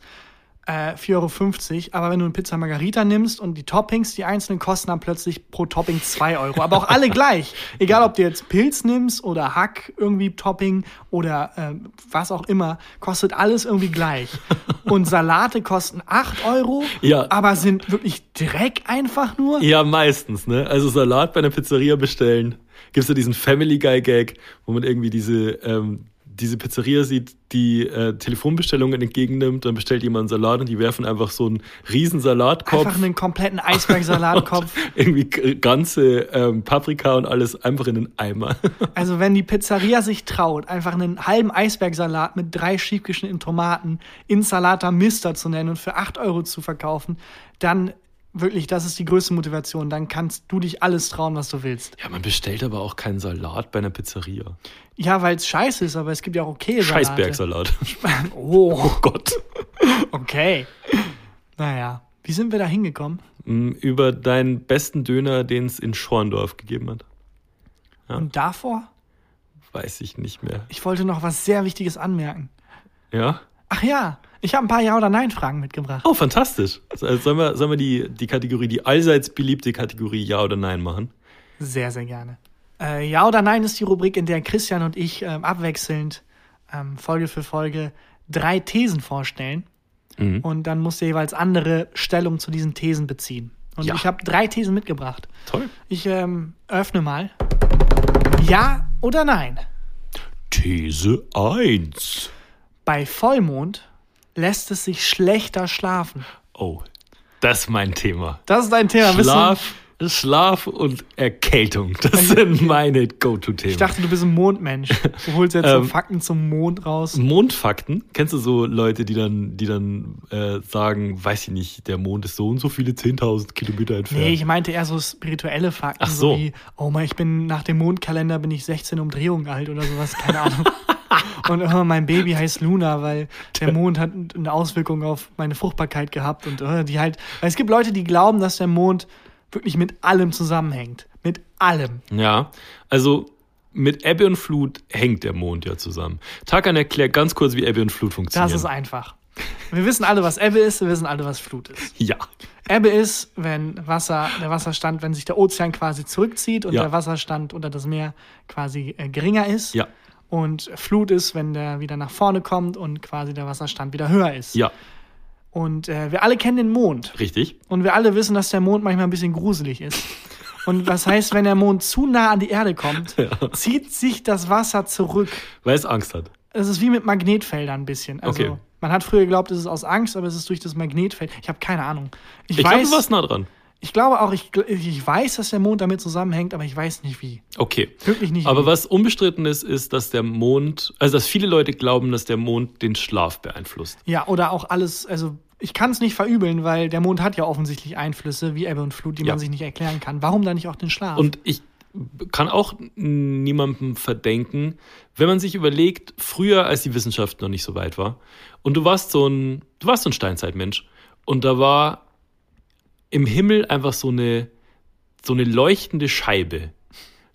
äh, 4,50 Euro. Aber wenn du eine Pizza Margarita nimmst und die Toppings, die einzelnen kosten dann plötzlich pro Topping 2 Euro. Aber auch alle gleich. Egal, ob du jetzt Pilz nimmst oder Hack irgendwie Topping oder äh, was auch immer, kostet alles irgendwie gleich. Und Salate kosten 8 Euro, Ja. aber sind wirklich Dreck einfach nur. Ja, meistens, ne? Also Salat bei einer Pizzeria bestellen. Gibt's ja diesen Family Guy Gag, wo man irgendwie diese, ähm, diese Pizzeria sieht, die äh, Telefonbestellungen entgegennimmt, dann bestellt jemand einen Salat und die werfen einfach so einen riesen Salatkopf. Einfach einen kompletten Eisbergsalatkopf. irgendwie ganze ähm, Paprika und alles einfach in den Eimer. Also wenn die Pizzeria sich traut, einfach einen halben Eisbergsalat mit drei schiefgeschnittenen Tomaten in Salata Mister zu nennen und für 8 Euro zu verkaufen, dann wirklich, das ist die größte Motivation. Dann kannst du dich alles trauen, was du willst. ja, man bestellt aber auch keinen Salat bei einer Pizzeria. Ja, weil es scheiße ist, aber es gibt ja auch okay Salate. Scheißbergsalat. Oh, Oh Gott. okay. Naja, wie sind wir da hingekommen? Mm, Über deinen besten Döner, den es in Schorndorf gegeben hat. Ja. Und davor? weiß ich nicht mehr. Ich wollte noch was sehr Wichtiges anmerken. Ja? Ach ja, ich habe ein paar Ja- oder Nein-Fragen mitgebracht. Oh, fantastisch. Also Sollen wir, sollen wir die, die Kategorie, die allseits beliebte Kategorie Ja oder Nein machen? Sehr, sehr gerne. Äh, ja oder Nein ist die Rubrik, in der Christian und ich ähm, abwechselnd ähm, Folge für Folge drei Thesen vorstellen. Mhm. Und dann muss der jeweils andere Stellung zu diesen Thesen beziehen. Und Ja. ich habe drei Thesen mitgebracht. Toll. Ich ähm, öffne mal. Ja oder Nein? These 1. Bei Vollmond lässt es sich schlechter schlafen. Oh, das ist mein Thema. Das ist ein Thema. Schlaf, Schlaf und Erkältung. Das sind meine Go-To-Themen. Ich dachte, du bist ein Mondmensch. Du holst jetzt so Ähm, Fakten zum Mond raus. Mondfakten. Kennst du so Leute, die dann, die dann äh, sagen, weiß ich nicht, der Mond ist so und so viele 10.000 Kilometer entfernt? Nee, ich meinte eher so spirituelle Fakten. Ach so. wie, oh mein, ich bin nach dem Mondkalender bin ich 16 Umdrehungen alt oder sowas, keine Ahnung. Und oh, mein Baby heißt Luna, weil der Mond hat eine Auswirkung auf meine Fruchtbarkeit gehabt. Und oh, die halt, weil es gibt Leute, die glauben, dass der Mond wirklich mit allem zusammenhängt. Mit allem. Ja, also mit Ebbe und Flut hängt der Mond ja zusammen. Tarkan erklärt ganz kurz, wie Ebbe und Flut funktionieren. Das ist einfach. Wir wissen alle, was Ebbe ist, wir wissen alle, was Flut ist. Ja. Ebbe ist, wenn Wasser, der Wasserstand, wenn sich der Ozean quasi zurückzieht und Ja. der Wasserstand unter das Meer quasi äh, geringer ist. Ja. Und Flut ist, wenn der wieder nach vorne kommt und quasi der Wasserstand wieder höher ist. Ja, Und äh, wir alle kennen den Mond. richtig. Und wir alle wissen, dass der Mond manchmal ein bisschen gruselig ist. Und was heißt, wenn der Mond zu nah an die Erde kommt, zieht sich das Wasser zurück. Weil es Angst hat. Es ist wie mit Magnetfeldern ein bisschen. Also, Okay. man hat früher geglaubt, es ist aus Angst, aber es ist durch das Magnetfeld. Ich habe keine Ahnung. Ich, Ich weiß, du warst nah dran. Ich glaube auch, ich, ich weiß, dass der Mond damit zusammenhängt, aber ich weiß nicht wie. Okay. Wirklich nicht Aber wie. was unbestritten ist, ist, dass der Mond, also dass viele Leute glauben, dass der Mond den Schlaf beeinflusst. Ja, oder auch alles, also ich kann es nicht verübeln, weil der Mond hat ja offensichtlich Einflüsse wie Ebbe und Flut, die Ja. man sich nicht erklären kann. Warum dann nicht auch den Schlaf? Und ich kann auch niemandem verdenken, wenn man sich überlegt, früher, als die Wissenschaft noch nicht so weit war, und du warst so ein, du warst so ein Steinzeitmensch, und da war im Himmel einfach so eine, so eine leuchtende Scheibe.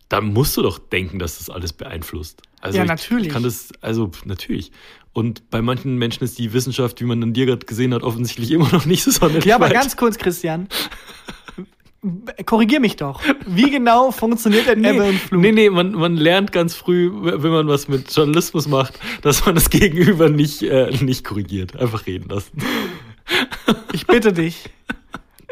Da musst du doch denken, dass das alles beeinflusst. Also Ja, ich natürlich. Kann das, also natürlich. Und bei manchen Menschen ist die Wissenschaft, wie man an dir gerade gesehen hat, offensichtlich immer noch nicht so sonderlich ja, aber weit. ganz kurz, Christian. Korrigier mich doch. Wie genau funktioniert denn Ebbe und Flut? Nee, nee, man, man lernt ganz früh, wenn man was mit Journalismus macht, dass man das Gegenüber nicht, äh, nicht korrigiert. Einfach reden lassen. Ich bitte dich.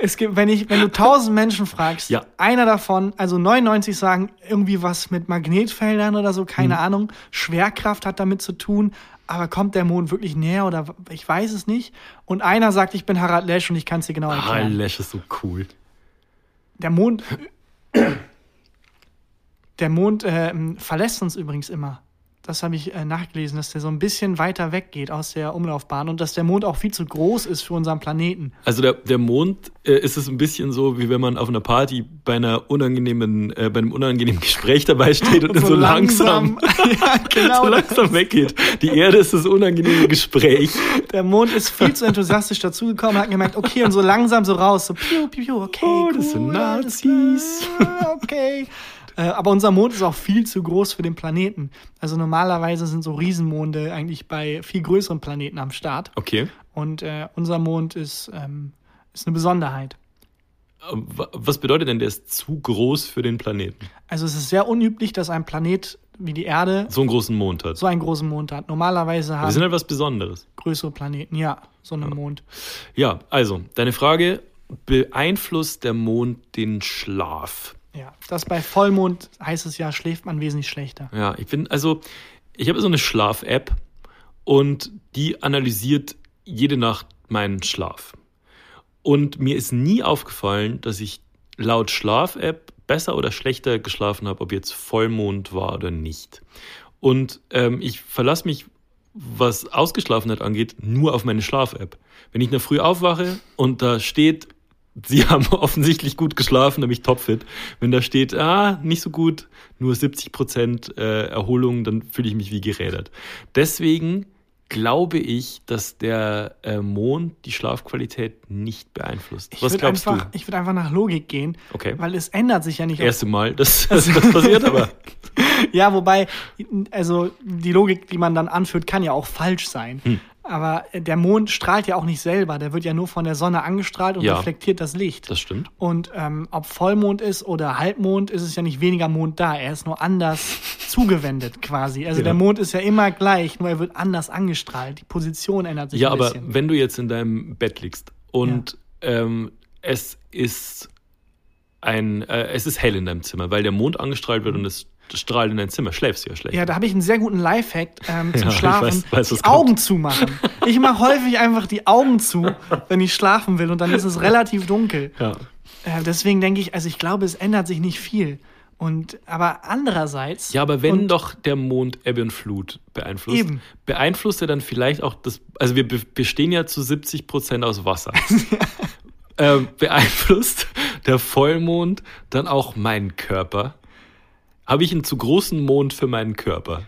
Es gibt, wenn ich, wenn du tausend Menschen fragst, Ja. einer davon, also 99 sagen irgendwie was mit Magnetfeldern oder so, Mhm. keine Ahnung. Schwerkraft hat damit zu tun, aber kommt der Mond wirklich näher oder ich weiß es nicht. Und einer sagt, ich bin Harald Lesch und ich kann es dir genau erklären. Lash ist so cool. Der Mond, der Mond äh, verlässt uns übrigens immer. Das habe ich äh, nachgelesen, dass der so ein bisschen weiter weggeht aus der Umlaufbahn und dass der Mond auch viel zu groß ist für unseren Planeten. Also der, der Mond äh, ist es ein bisschen so, wie wenn man auf einer Party bei einer unangenehmen, äh, bei einem unangenehmen Gespräch dabei steht und, so, langsam, ja, genau. so langsam weggeht. Die Erde ist das unangenehme Gespräch. Der Mond ist viel zu enthusiastisch dazugekommen, hat gemerkt, okay, und so langsam so raus, so piu, piu, piu, okay, Oh, das sind cool, Nazis. klar, okay. Äh, aber unser Mond ist auch viel zu groß für den Planeten. Also normalerweise sind so Riesenmonde eigentlich bei viel größeren Planeten am Start. Okay. Und äh, unser Mond ist, ähm, ist eine Besonderheit. Ähm, wa- Was bedeutet denn, der ist zu groß für den Planeten? Also es ist sehr unüblich, dass ein Planet wie die Erde So einen großen Mond hat. so einen großen Mond hat. Normalerweise Wir haben sind halt was Besonderes. größere Planeten, ja, so einen Mond. Ja, also, deine Frage, beeinflusst der Mond den Schlaf? Ja, das bei Vollmond heißt es ja, schläft man wesentlich schlechter. Ja, ich bin, also, ich habe so eine Schlaf-App und die analysiert jede Nacht meinen Schlaf. Und mir ist nie aufgefallen, dass ich laut Schlaf-App besser oder schlechter geschlafen habe, ob jetzt Vollmond war oder nicht. Und ähm, ich verlasse mich, was Ausgeschlafenheit angeht, nur auf meine Schlaf-App. Wenn ich in der Früh aufwache und da steht, Sie haben offensichtlich gut geschlafen, nämlich topfit. Wenn da steht, ah, nicht so gut, nur 70 Prozent äh, Erholung, dann fühle ich mich wie gerädert. Deswegen glaube ich, dass der äh, Mond die Schlafqualität nicht beeinflusst. Ich Was glaubst einfach, du? Ich würde einfach nach Logik gehen, Okay. weil es ändert sich ja nicht. Erste Mal, dass, dass das passiert, aber Ja, wobei, also die Logik, die man dann anführt, kann ja auch falsch sein. Hm. Aber der Mond strahlt ja auch nicht selber. Der wird ja nur von der Sonne angestrahlt und Ja. reflektiert das Licht. Das stimmt. Und ähm, ob Vollmond ist oder Halbmond, ist es ja nicht weniger Mond da. Er ist nur anders zugewendet quasi. Also Ja. der Mond ist ja immer gleich, nur er wird anders angestrahlt. Die Position ändert sich Ja, ein aber bisschen. wenn du jetzt in deinem Bett liegst und ähm, es ist ein, äh, es ist hell in deinem Zimmer, weil der Mond angestrahlt wird und es strahlt in dein Zimmer, schläfst du ja schlecht. Ja, da habe ich einen sehr guten Lifehack ähm, zum Ja, ich Schlafen. weiß- weiß, was die kommt. Augen zumachen. Ich mache häufig einfach die Augen zu, wenn ich schlafen will und dann ist es relativ dunkel. Ja. Äh, deswegen denke ich, also ich glaube, es ändert sich nicht viel. Und aber andererseits. Ja, aber wenn doch der Mond Ebbe und Flut beeinflusst, Eben. beeinflusst er dann vielleicht auch das, also wir be bestehen ja zu 70 Prozent aus Wasser. ähm, beeinflusst der Vollmond dann auch meinen Körper? Habe ich einen zu großen Mond für meinen Körper?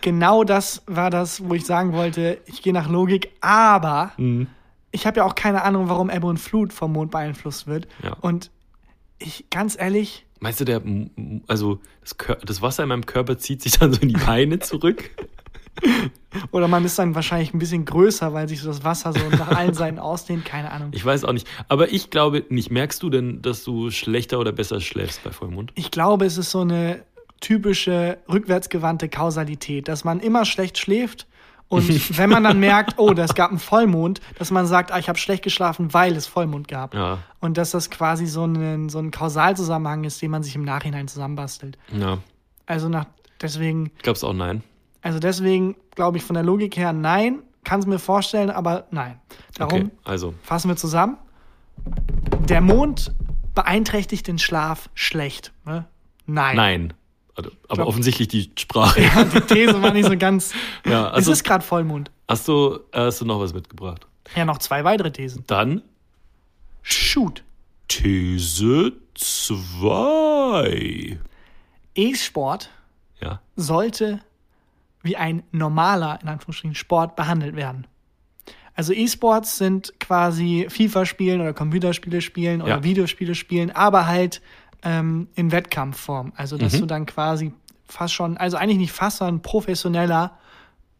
Genau das war das, wo ich sagen wollte, ich gehe nach Logik, aber Mhm. ich habe ja auch keine Ahnung, warum Ebbe und Flut vom Mond beeinflusst wird. Ja. Und ich, ganz ehrlich, Meinst du, der, also das, das Wasser in meinem Körper zieht sich dann so in die Beine zurück? oder man ist dann wahrscheinlich ein bisschen größer, weil sich so das Wasser so nach allen Seiten ausdehnt, keine Ahnung. Ich weiß auch nicht. Aber ich glaube nicht. Merkst du denn, dass du schlechter oder besser schläfst bei Vollmond? Ich glaube, es ist so eine typische rückwärtsgewandte Kausalität, dass man immer schlecht schläft und wenn man dann merkt, oh, das gab einen Vollmond, dass man sagt, ah, ich habe schlecht geschlafen, weil es Vollmond gab. Ja. Und dass das quasi so ein, so ein Kausalzusammenhang ist, den man sich im Nachhinein zusammenbastelt. Ja. Also nach, deswegen, Ich glaube auch nein. Also deswegen glaube ich von der Logik her nein, kann es mir vorstellen, aber nein. Darum Okay, also. fassen wir zusammen. Der Mond beeinträchtigt den Schlaf schlecht. Ne? Nein. Nein. Also, aber glaub- offensichtlich die Sprache. Ja, die These war nicht so ganz. Ja, also- es ist gerade Vollmond. Hast du, hast du noch was mitgebracht? Ja, noch zwei weitere Thesen. Dann Shoot. These 2. E-Sport Ja. sollte wie ein normaler, in Anführungsstrichen, Sport behandelt werden. Also E-Sports sind quasi FIFA spielen oder Computerspiele spielen oder Ja. Videospiele spielen, aber halt ähm, in Wettkampfform. Also dass Mhm. du dann quasi fast schon, also eigentlich nicht fast, sondern professioneller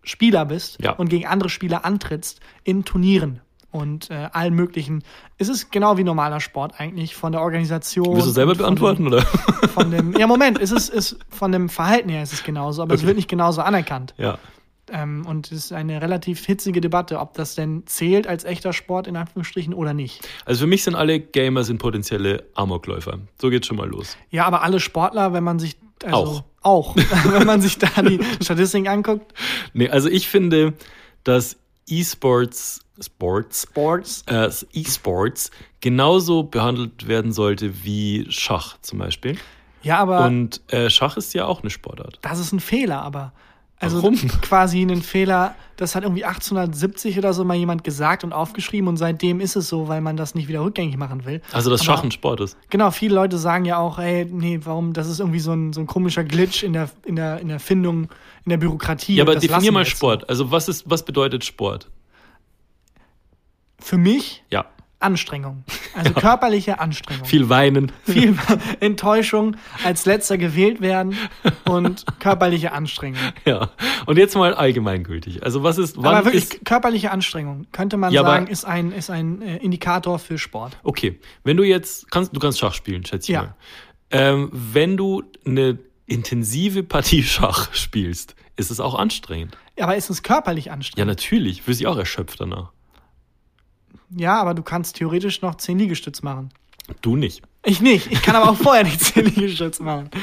Spieler bist Ja. und gegen andere Spieler antrittst in Turnieren und äh, allen möglichen. Es ist genau wie normaler Sport eigentlich von der Organisation. Willst du selber beantworten, oder? Dem, von dem, ja, Moment, es ist, ist von dem Verhalten her ist es genauso, aber es Okay. wird nicht genauso anerkannt. ja. Ähm, und es ist eine relativ hitzige Debatte, ob das denn zählt als echter Sport in Anführungsstrichen oder nicht. Also für mich sind alle Gamer sind potenzielle Amokläufer. So geht's schon mal los. Ja, aber alle Sportler, wenn man sich also Auch. auch wenn man sich da die Statistiken anguckt, Nee, also ich finde, dass E-Sports, Sports, Sports, äh, E-Sports genauso behandelt werden sollte wie Schach zum Beispiel. ja, aber Und äh, Schach ist ja auch eine Sportart. das ist ein Fehler, aber also Warum? quasi ein Fehler, das hat irgendwie 1870 oder so mal jemand gesagt und aufgeschrieben und seitdem ist es so, weil man das nicht wieder rückgängig machen will. Also dass Schach ein Sport ist. Genau, viele Leute sagen ja auch, ey, nee, warum, das ist irgendwie so ein, so ein komischer Glitch in der, in der, in der Findung, in der Bürokratie. Ja, aber definier mal Sport. Also was ist, was bedeutet Sport? Für mich Ja. Anstrengung. Also körperliche Anstrengung. Viel weinen. Viel Enttäuschung, als letzter gewählt werden und körperliche Anstrengung. Ja. Und jetzt mal allgemeingültig. Also was ist, wann aber wirklich ist, körperliche Anstrengung, könnte man Ja, sagen, ist ein, ist ein äh, Indikator für Sport. okay, wenn du jetzt, kannst, du kannst Schach spielen, schätze ich Ja. mal. Ähm, wenn du eine intensive Partie Schach spielst, ist es auch anstrengend. Aber ist es körperlich Ja, anstrengend? natürlich. Wirst du auch erschöpft danach. Ja, aber du kannst theoretisch noch 10 Liegestütz machen. Du nicht. Ich nicht. Ich kann aber auch vorher nicht 10 Liegestütz machen.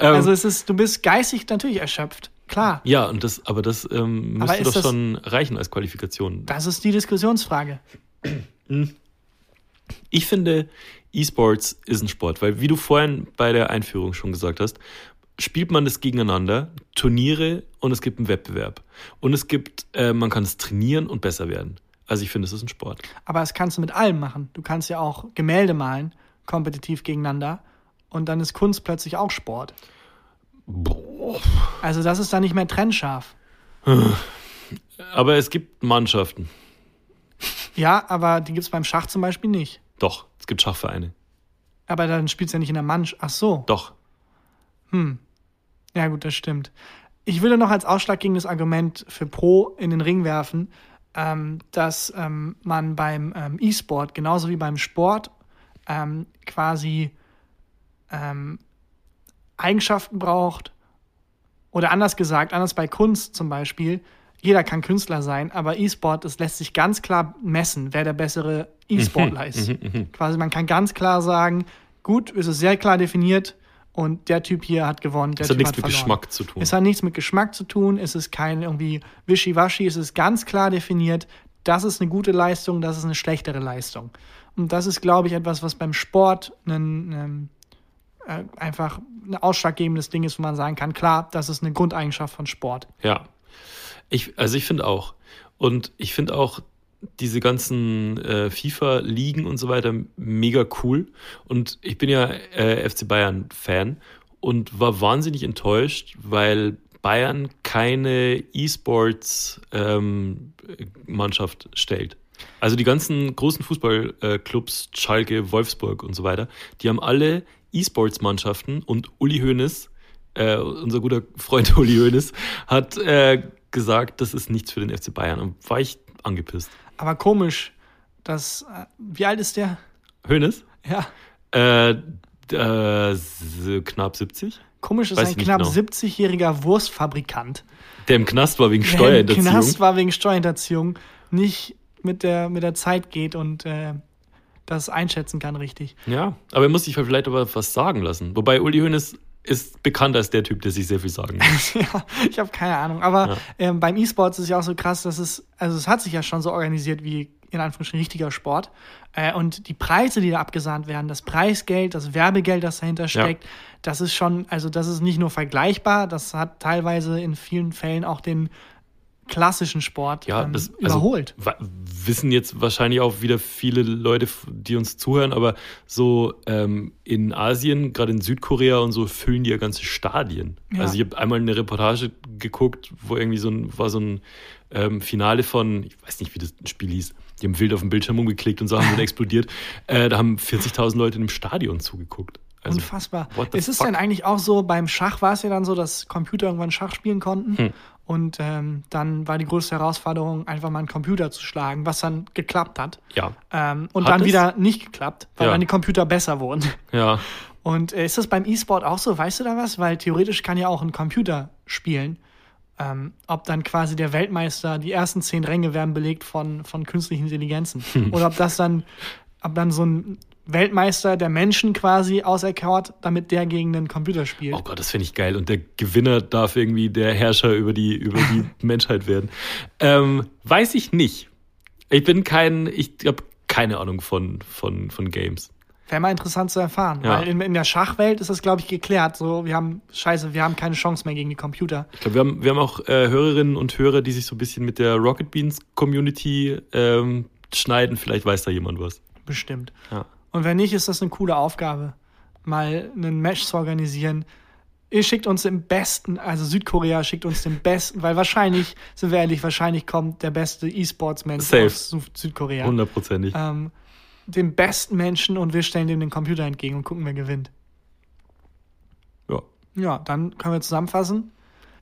Ähm, Also es ist, du bist geistig natürlich erschöpft. Klar. ja, und das, aber das ähm, Aber müsste ist doch das- schon reichen als Qualifikation. Das ist die Diskussionsfrage. Ich finde, E-Sports ist ein Sport, weil wie du vorhin bei der Einführung schon gesagt hast, spielt man das gegeneinander, Turniere und es gibt einen Wettbewerb. Und es gibt, äh, man kann es trainieren und besser werden. Also ich finde, es ist ein Sport. Aber das kannst du mit allem machen. Du kannst ja auch Gemälde malen, kompetitiv gegeneinander. Und dann ist Kunst plötzlich auch Sport. Boah. Also das ist dann nicht mehr trennscharf. Aber es gibt Mannschaften. Ja, aber die gibt es beim Schach zum Beispiel nicht. Doch, es gibt Schachvereine. Aber dann spielst du ja nicht in der Mannschaft. Ach so. Doch. Ja, Ja, gut, das stimmt. Ich würde noch als ausschlaggebendes Argument für Pro in den Ring werfen, ähm, dass ähm, man beim ähm, E-Sport genauso wie beim Sport ähm, quasi ähm, Eigenschaften braucht. Oder anders gesagt, anders bei Kunst zum Beispiel, jeder kann Künstler sein, aber E-Sport, es lässt sich ganz klar messen, wer der bessere E-Sportler Mhm, ist. Quasi, man kann ganz klar sagen, gut, es ist sehr klar definiert und der Typ hier hat gewonnen, der Das hat Typ nichts mit verloren. Geschmack zu tun. Es hat nichts mit Geschmack zu tun, es ist kein irgendwie Wischiwaschi, es ist ganz klar definiert, das ist eine gute Leistung, das ist eine schlechtere Leistung. Und das ist, glaube ich, etwas, was beim Sport ein, ein, äh, einfach ein ausschlaggebendes Ding ist, wo man sagen kann, klar, das ist eine Grundeigenschaft von Sport. Ja. Ich, also ich finde auch. Und ich finde auch diese ganzen äh, FIFA-Ligen und so weiter mega cool. Und ich bin ja äh, FC Bayern-Fan und war wahnsinnig enttäuscht, weil Bayern keine E-Sports-Mannschaft stellt. Also die ganzen großen Fußballclubs, Schalke, Wolfsburg und so weiter, die haben alle E-Sports-Mannschaften und Uli Hoeneß, äh, unser guter Freund Uli Hoeneß, hat äh, gesagt, das ist nichts für den FC Bayern. Und war ich angepisst. Aber komisch, dass, äh, wie alt ist der? Hoeneß? Ja, Äh, äh, knapp 70? komisch ist Weiß ein knapp genau. 70-jähriger Wurstfabrikant. Der im Knast war wegen der im Steuerhinterziehung. Knast war wegen Steuerhinterziehung, nicht mit der, mit der Zeit geht und äh, das einschätzen kann richtig. Ja, aber er muss sich vielleicht aber was sagen lassen. Wobei Uli Hoeneß ist bekannt als der Typ, der sich sehr viel sagen muss. ja, ich habe keine Ahnung. Aber Ja. ähm, beim E-Sports ist es ja auch so krass, dass es, also es hat sich ja schon so organisiert wie in Anführungsstrichen richtiger Sport. Äh, und die Preise, die da abgesahnt werden, das Preisgeld, das Werbegeld, das dahinter steckt, das ist schon, also das ist nicht nur vergleichbar, das hat teilweise in vielen Fällen auch den klassischen Sport Ja, ähm, das also, überholt. wa- wissen jetzt wahrscheinlich auch wieder viele Leute, die uns zuhören, aber so ähm, in Asien, gerade in Südkorea und so, füllen die ja ganze Stadien. Ja. Also ich habe einmal eine Reportage geguckt, wo irgendwie so ein, war so ein ähm, Finale von, ich weiß nicht, wie das Spiel hieß, die haben wild auf dem Bildschirm umgeklickt und Sachen sind explodiert. Äh, da haben 40.000 Leute in einem Stadion zugeguckt. Also, Unfassbar. Ist es fuck? denn eigentlich auch so, beim Schach war es ja dann so, dass Computer irgendwann Schach spielen konnten. Hm. Und ähm, dann war die größte Herausforderung, einfach mal einen Computer zu schlagen, was dann geklappt hat. Ja, Ähm, und Hat dann es? wieder nicht geklappt, weil Ja. dann die Computer besser wurden. ja. Und äh, ist das beim E-Sport auch so? Weißt du da was? Weil theoretisch kann ja auch ein Computer spielen. Ähm, ob dann quasi der Weltmeister, die ersten zehn Ränge werden belegt von, von künstlichen Intelligenzen. Hm. Oder ob das dann, ob dann so ein Weltmeister der Menschen quasi auserkort, damit der gegen den Computer spielt. Oh Gott, das finde ich geil. Und der Gewinner darf irgendwie der Herrscher über die, über die Menschheit werden. Ähm, weiß ich nicht. Ich bin kein, ich habe keine Ahnung von, von, von Games. Wäre mal interessant zu erfahren. Ja. Weil in, in der Schachwelt ist das, glaube ich, geklärt. So, wir haben, scheiße, wir haben keine Chance mehr gegen die Computer. Ich glaube, wir haben, wir haben auch äh, Hörerinnen und Hörer, die sich so ein bisschen mit der Rocket Beans Community ähm, schneiden. Vielleicht weiß da jemand was. Bestimmt. Ja. Und wenn nicht, ist das eine coole Aufgabe, mal einen Match zu organisieren. Ihr schickt uns den besten, also Südkorea schickt uns den besten, weil wahrscheinlich, sind wir ehrlich, wahrscheinlich kommt der beste E-Sports-Mensch aus Südkorea. Hundertprozentig. Ähm, den besten Menschen und wir stellen dem den Computer entgegen und gucken, wer gewinnt. Ja. Ja, dann können wir zusammenfassen.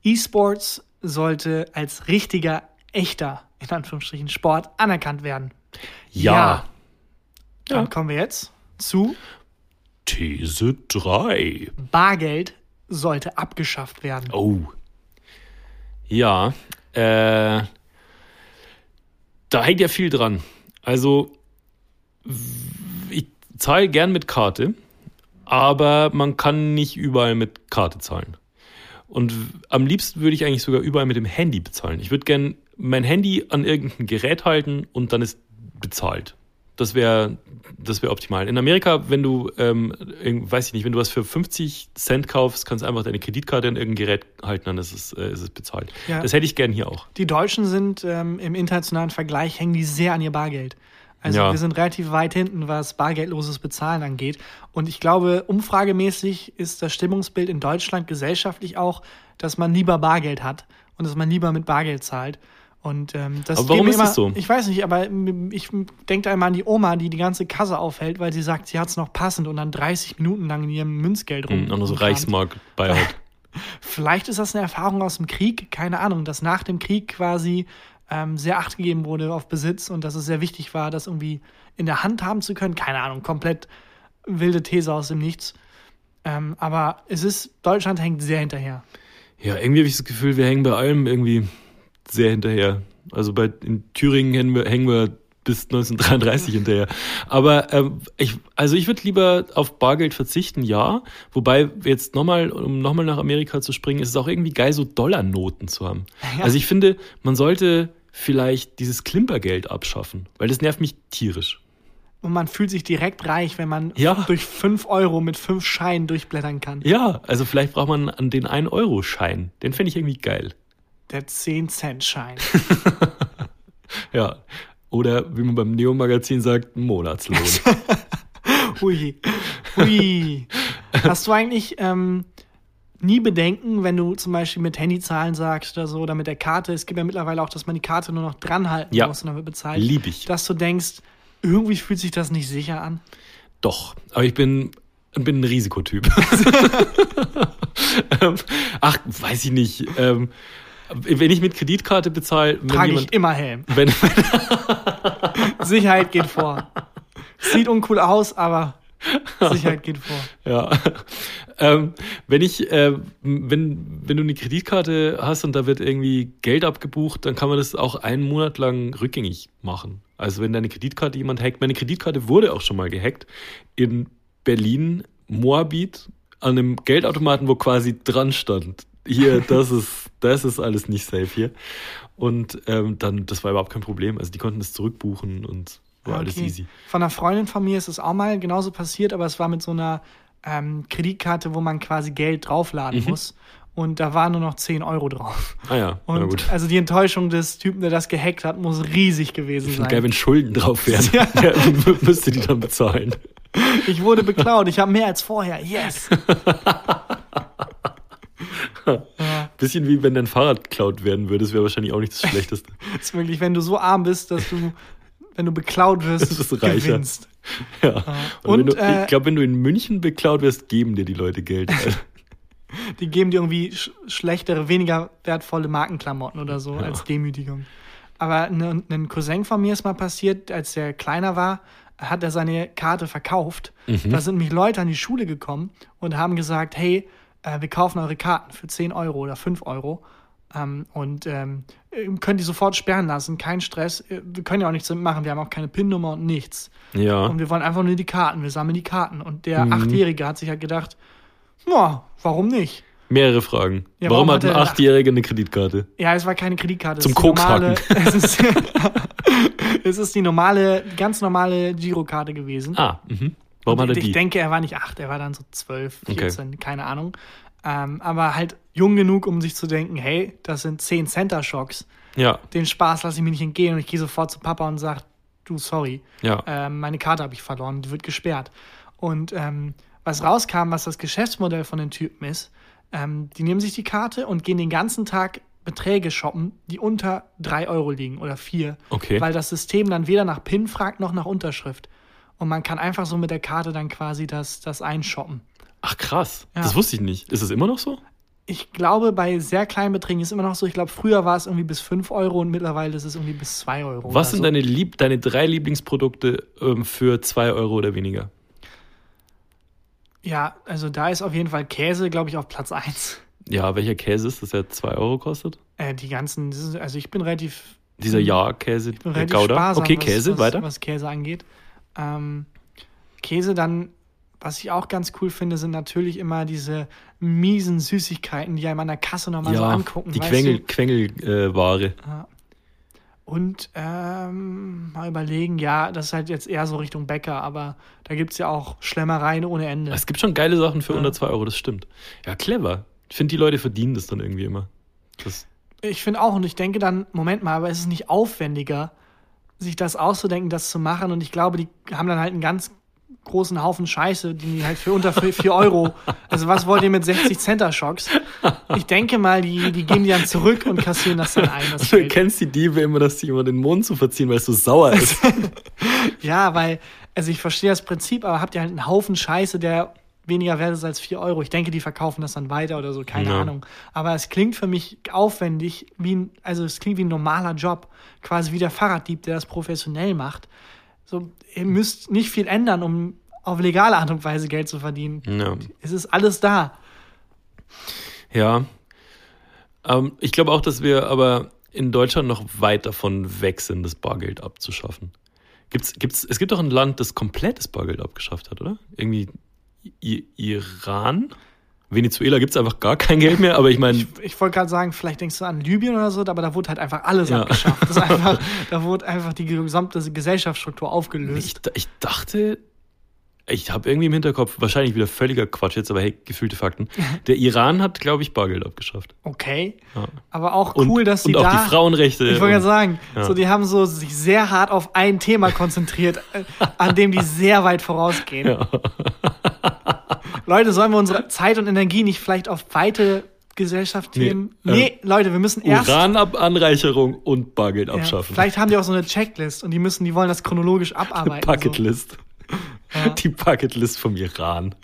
E-Sports sollte als richtiger, echter, in Anführungsstrichen, Sport anerkannt werden. Ja. Dann Ja. kommen wir jetzt zu These 3. Bargeld sollte abgeschafft werden. Oh. Ja, äh, da hängt ja viel dran. Also, ich zahle gern mit Karte, aber man kann nicht überall mit Karte zahlen. Und am liebsten würde ich eigentlich sogar überall mit dem Handy bezahlen. Ich würde gern mein Handy an irgendein Gerät halten und dann ist bezahlt. Das wäre das wäre optimal. In Amerika, wenn du, ähm, weiß ich nicht, wenn du was für 50 Cent kaufst, kannst du einfach deine Kreditkarte an irgendein Gerät halten, dann ist es, äh, ist es bezahlt. Ja. Das hätte ich gern hier auch. Die Deutschen sind ähm, im internationalen Vergleich, hängen die sehr an ihr Bargeld. Also Ja. wir sind relativ weit hinten, was bargeldloses Bezahlen angeht. Und ich glaube, umfragemäßig ist das Stimmungsbild in Deutschland gesellschaftlich auch, dass man lieber Bargeld hat und dass man lieber mit Bargeld zahlt. Und ähm, das Aber warum ist das so? Ich weiß nicht, aber ich denke da immer an die Oma, die die ganze Kasse aufhält, weil sie sagt, sie hat es noch passend und dann 30 Minuten lang in ihrem Münzgeld rum. Mhm, auch noch so. Reichsmark bei halt. Vielleicht ist das eine Erfahrung aus dem Krieg, keine Ahnung, dass nach dem Krieg quasi ähm, sehr acht gegeben wurde auf Besitz und dass es sehr wichtig war, das irgendwie in der Hand haben zu können. Keine Ahnung, komplett wilde These aus dem Nichts. Ähm, aber es ist, Deutschland hängt sehr hinterher. Ja, irgendwie habe ich das Gefühl, wir hängen bei allem irgendwie sehr hinterher. Also bei in Thüringen hängen wir, hängen wir bis 1933 hinterher. Aber ähm, ich, also ich würde lieber auf Bargeld verzichten, ja. Wobei jetzt nochmal, um nochmal nach Amerika zu springen, ist es auch irgendwie geil, so Dollarnoten zu haben. Ja. Also ich finde, man sollte vielleicht dieses Klimpergeld abschaffen, weil das nervt mich tierisch. Und man fühlt sich direkt reich, wenn man Ja. durch 5 Euro mit 5 Scheinen durchblättern kann. Ja, also vielleicht braucht man an den 1-Euro-Schein. Den fände ich irgendwie geil. Der 10-Cent-Schein. Ja. Oder wie man beim Neo-Magazin sagt, Monatslohn. Hui. Hui. Hast du eigentlich ähm, nie Bedenken, wenn du zum Beispiel mit Handyzahlen sagst oder so, oder mit der Karte? Es gibt ja mittlerweile auch, dass man die Karte nur noch dran halten Ja. muss und wird bezahlt. Lieb ich. Dass du denkst, irgendwie fühlt sich das nicht sicher an. Doch, aber ich bin, bin ein Risikotyp. ähm, ach, weiß ich nicht. Ähm, wenn ich mit Kreditkarte bezahle, Trage jemand, ich immer Helm. wenn, Sicherheit geht vor. Sieht uncool aus, aber Sicherheit geht vor. ja, ähm, wenn ich, äh, wenn, wenn du eine Kreditkarte hast und da wird irgendwie Geld abgebucht, dann kann man das auch einen Monat lang rückgängig machen. Also wenn deine Kreditkarte jemand hackt, meine Kreditkarte wurde auch schon mal gehackt in Berlin, Moabit, an einem Geldautomaten, wo quasi dran stand. Hier, das ist, das ist alles nicht safe hier. Und ähm, dann, das war überhaupt kein Problem. Also die konnten das zurückbuchen und war alles Okay. easy. Von einer Freundin von mir ist es auch mal genauso passiert, aber es war mit so einer ähm, Kreditkarte, wo man quasi Geld draufladen Mhm. muss. Und da waren nur noch 10 Euro drauf. Ah ja, na Und gut. also die Enttäuschung des Typen, der das gehackt hat, muss riesig gewesen sein. geil, wenn Schulden drauf wären. Ja. Der müsste die dann bezahlen. Ich wurde beklaut, ich habe mehr als vorher. Yes! Bisschen wie wenn dein Fahrrad geklaut werden würde, das wäre wahrscheinlich auch nicht das Schlechteste. ist wirklich, wenn du so arm bist, dass du, wenn du beklaut wirst, Das ist reicher. gewinnst. Ja. Und, Und, wenn du, äh, ich glaube, wenn du in München beklaut wirst, geben dir die Leute Geld. Also, Die geben dir irgendwie sch schlechtere, weniger wertvolle Markenklamotten oder so Ja. als Demütigung. Aber ne, ein Cousin von mir ist mal passiert, als er kleiner war, hat er seine Karte verkauft. Mhm. Da sind mich Leute an die Schule gekommen und haben gesagt, hey, äh, wir kaufen eure Karten für 10 Euro oder 5 Euro. Ähm, und ähm, ihr könnt die sofort sperren lassen, kein Stress. Äh, Wir können ja auch nichts damit machen, wir haben auch keine PIN-Nummer und nichts. ja. Und wir wollen einfach nur die Karten, wir sammeln die Karten. Und der Mhm. Achtjährige hat sich halt gedacht, ja, warum nicht? Mehrere Fragen. Ja, warum, warum hat ein er- Achtjähriger eine Kreditkarte? Ja, es war keine Kreditkarte. Zum Kokshaken. es, ist, es ist die normale, ganz normale Girokarte gewesen. Ah, mhm. Warum Und hat er ich die? denke, er war nicht acht, er war dann so zwölf, Okay. 14, keine Ahnung. Ähm, aber halt jung genug, um sich zu denken, hey, das sind 10 Center Shocks. ja, Den Spaß lasse ich mir nicht entgehen und ich gehe sofort zu Papa und sage, du, sorry, ja. ähm, meine Karte habe ich verloren, die wird gesperrt. Und ähm, was rauskam, was das Geschäftsmodell von den Typen ist, ähm, die nehmen sich die Karte und gehen den ganzen Tag Beträge shoppen, die unter 3 Euro liegen oder 4. Okay. Weil das System dann weder nach PIN fragt noch nach Unterschrift. Und man kann einfach so mit der Karte dann quasi das, das einshoppen. Ach krass, Ja. das wusste ich nicht. Ist es immer noch so? Ich glaube, bei sehr kleinen Beträgen ist es immer noch so. Ich glaube, früher war es irgendwie bis 5 Euro und mittlerweile ist es irgendwie bis 2 Euro. Was sind so. deine, Lieb deine drei Lieblingsprodukte ähm, für zwei Euro oder weniger? Ja, also da ist auf jeden Fall Käse, glaube ich, auf Platz 1. Ja, welcher Käse ist das, der zwei Euro kostet? Äh, die ganzen, das also ich bin relativ, Dieser Ja-Käse, der Gouda? sparsam, Okay, was, Käse, was, weiter. was Käse angeht. Ähm, Käse dann, was ich auch ganz cool finde, sind natürlich immer diese miesen Süßigkeiten, die einem an der Kasse nochmal so ja, angucken. die Quengel? Quengelware. Und ähm, mal überlegen, ja, das ist halt jetzt eher so Richtung Bäcker, aber da gibt es ja auch Schlemmereien ohne Ende. Es gibt schon geile Sachen für unter zwei Euro, das stimmt. Ja, clever. Ich finde, die Leute verdienen das dann irgendwie immer. Das, Ich finde auch, und ich denke dann, Moment mal, aber ist es nicht aufwendiger, sich das auszudenken, das zu machen? Und ich glaube, die haben dann halt einen ganz großen Haufen Scheiße, die halt für unter 4 Euro. Also was wollt ihr mit 60 Center Schocks? Ich denke mal, die, die geben die dann zurück und kassieren das dann ein. Das du kennst die Diebe immer, dass die immer den Mond zu verziehen, weil es so sauer ist. Ja, weil, also ich verstehe das Prinzip, aber habt ihr halt einen Haufen Scheiße, der weniger wert ist als 4 Euro. Ich denke, die verkaufen das dann weiter oder so, keine Ja. Ahnung. Aber es klingt für mich aufwendig, wie ein, also es klingt wie ein normaler Job. Quasi wie der Fahrraddieb, der das professionell macht. So, ihr müsst nicht viel ändern, um auf legale Art und Weise Geld zu verdienen. Ja. Es ist alles da. Ja. Ähm, ich glaube auch, dass wir aber in Deutschland noch weit davon weg sind, das Bargeld abzuschaffen. Gibt's, gibt's, es gibt doch ein Land, das komplett das Bargeld abgeschafft hat, oder? Irgendwie I Iran? Venezuela gibt es einfach gar kein Geld mehr, aber ich meine, Ich, ich wollte gerade sagen, vielleicht denkst du an Libyen oder so, aber da wurde halt einfach alles Ja. abgeschafft. Einfach, da wurde einfach die gesamte Gesellschaftsstruktur ich, aufgelöst. ich dachte, ich habe irgendwie im Hinterkopf, wahrscheinlich wieder völliger Quatsch jetzt, aber hey, gefühlte Fakten. Der Iran hat, glaube ich, Bargeld abgeschafft. Okay. Ja. Aber auch Und, cool, dass sie und auch da. die Frauenrechte. ich wollte und- gerade sagen, Ja. so die haben so sich sehr hart auf ein Thema konzentriert, äh, an dem die sehr weit vorausgehen. Ja. Leute, sollen wir unsere Zeit und Energie nicht vielleicht auf weite Gesellschaftsthemen? Nee, Nee, äh, Leute, wir müssen erst. Urananreicherung und Bargeld abschaffen. vielleicht haben die auch so eine Checklist und die müssen, die wollen das chronologisch abarbeiten. So. Ja. Die Bucketlist vom Iran.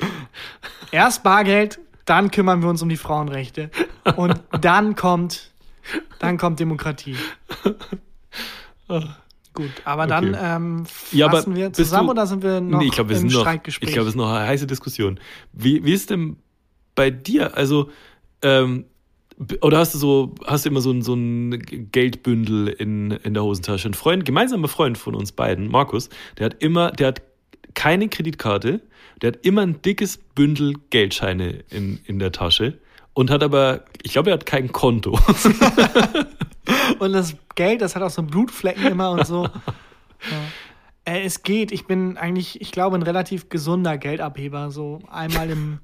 Erst Bargeld, dann kümmern wir uns um die Frauenrechte. Und dann kommt, dann kommt Demokratie. Gut, aber dann Okay. ähm, Ja, aber fassen wir zusammen du- oder sind wir noch nee, ich glaube, wir im sind noch, Streitgespräch? ich glaube, es ist noch eine heiße Diskussion. Wie, wie ist denn bei dir? Also, ähm, oder hast du so, hast du immer so ein, so ein Geldbündel in, in der Hosentasche? Ein Freund, gemeinsamer Freund von uns beiden, Markus, der hat immer, der hat keine Kreditkarte, der hat immer ein dickes Bündel Geldscheine in, in der Tasche und hat aber, ich glaube, er hat kein Konto. Und das Geld, das hat auch so Blutflecken immer und so. Ja. Äh, es geht. Ich bin eigentlich, ich glaube, ein relativ gesunder Geldabheber. So einmal im,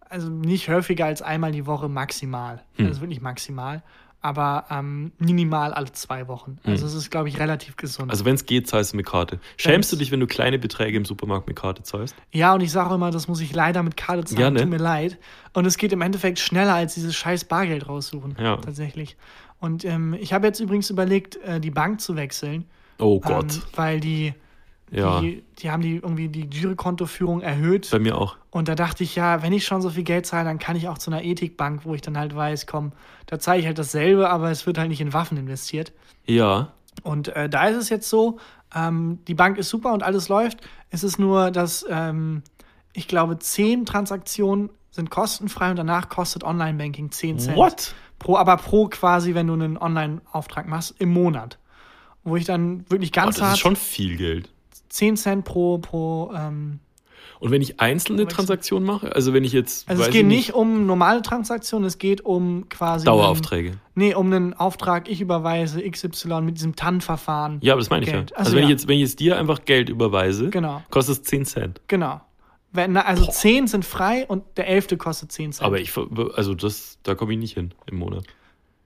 also nicht häufiger als einmal die Woche maximal. Hm. Das ist wirklich maximal. Aber ähm, minimal alle zwei Wochen. Also es ist, glaube ich, relativ gesund. Hm. Also, wenn es geht, zahlst du mit Karte. Schämst du Wenn's- dich, wenn du kleine Beträge im Supermarkt mit Karte zahlst? Ja, und ich sage immer, das muss ich leider mit Karte zahlen. Ja, ne? Tut mir leid. Und es geht im Endeffekt schneller als dieses scheiß Bargeld raussuchen. Ja. Tatsächlich. Und ähm, ich habe jetzt übrigens überlegt, äh, die Bank zu wechseln. Oh Gott. Ähm, weil die, ja, die, die haben die irgendwie die Girokontoführung erhöht. bei mir auch. Und da dachte ich, ja, wenn ich schon so viel Geld zahle, dann kann ich auch zu einer Ethikbank, wo ich dann halt weiß, komm, da zahle ich halt dasselbe, aber es wird halt nicht in Waffen investiert. Ja. Und äh, da ist es jetzt so, ähm, die Bank ist super und alles läuft. Es ist nur, dass ähm, ich glaube, 10 Transaktionen sind kostenfrei und danach kostet Online-Banking 10 Cent. What? Pro, aber pro quasi, wenn du einen Online-Auftrag machst, im Monat. Wo ich dann wirklich Oh, ganz das hart ist schon viel Geld. 10 Cent pro, pro ähm, Und wenn ich einzelne. Transaktionen mache, also wenn ich jetzt. Also es geht ich nicht um normale Transaktionen, es geht um quasi. Daueraufträge. Einen, nee, um einen Auftrag, ich überweise XY mit diesem TAN-Verfahren. Ja, aber das meine ich Geld. ja. Also Also, wenn, ja. Ich jetzt, wenn ich jetzt dir einfach Geld überweise, Genau. kostet es 10 Cent. Genau. Wenn, also 10 sind frei und der 11. kostet 10 Cent. Aber ich, also das, da komme ich nicht hin im Monat.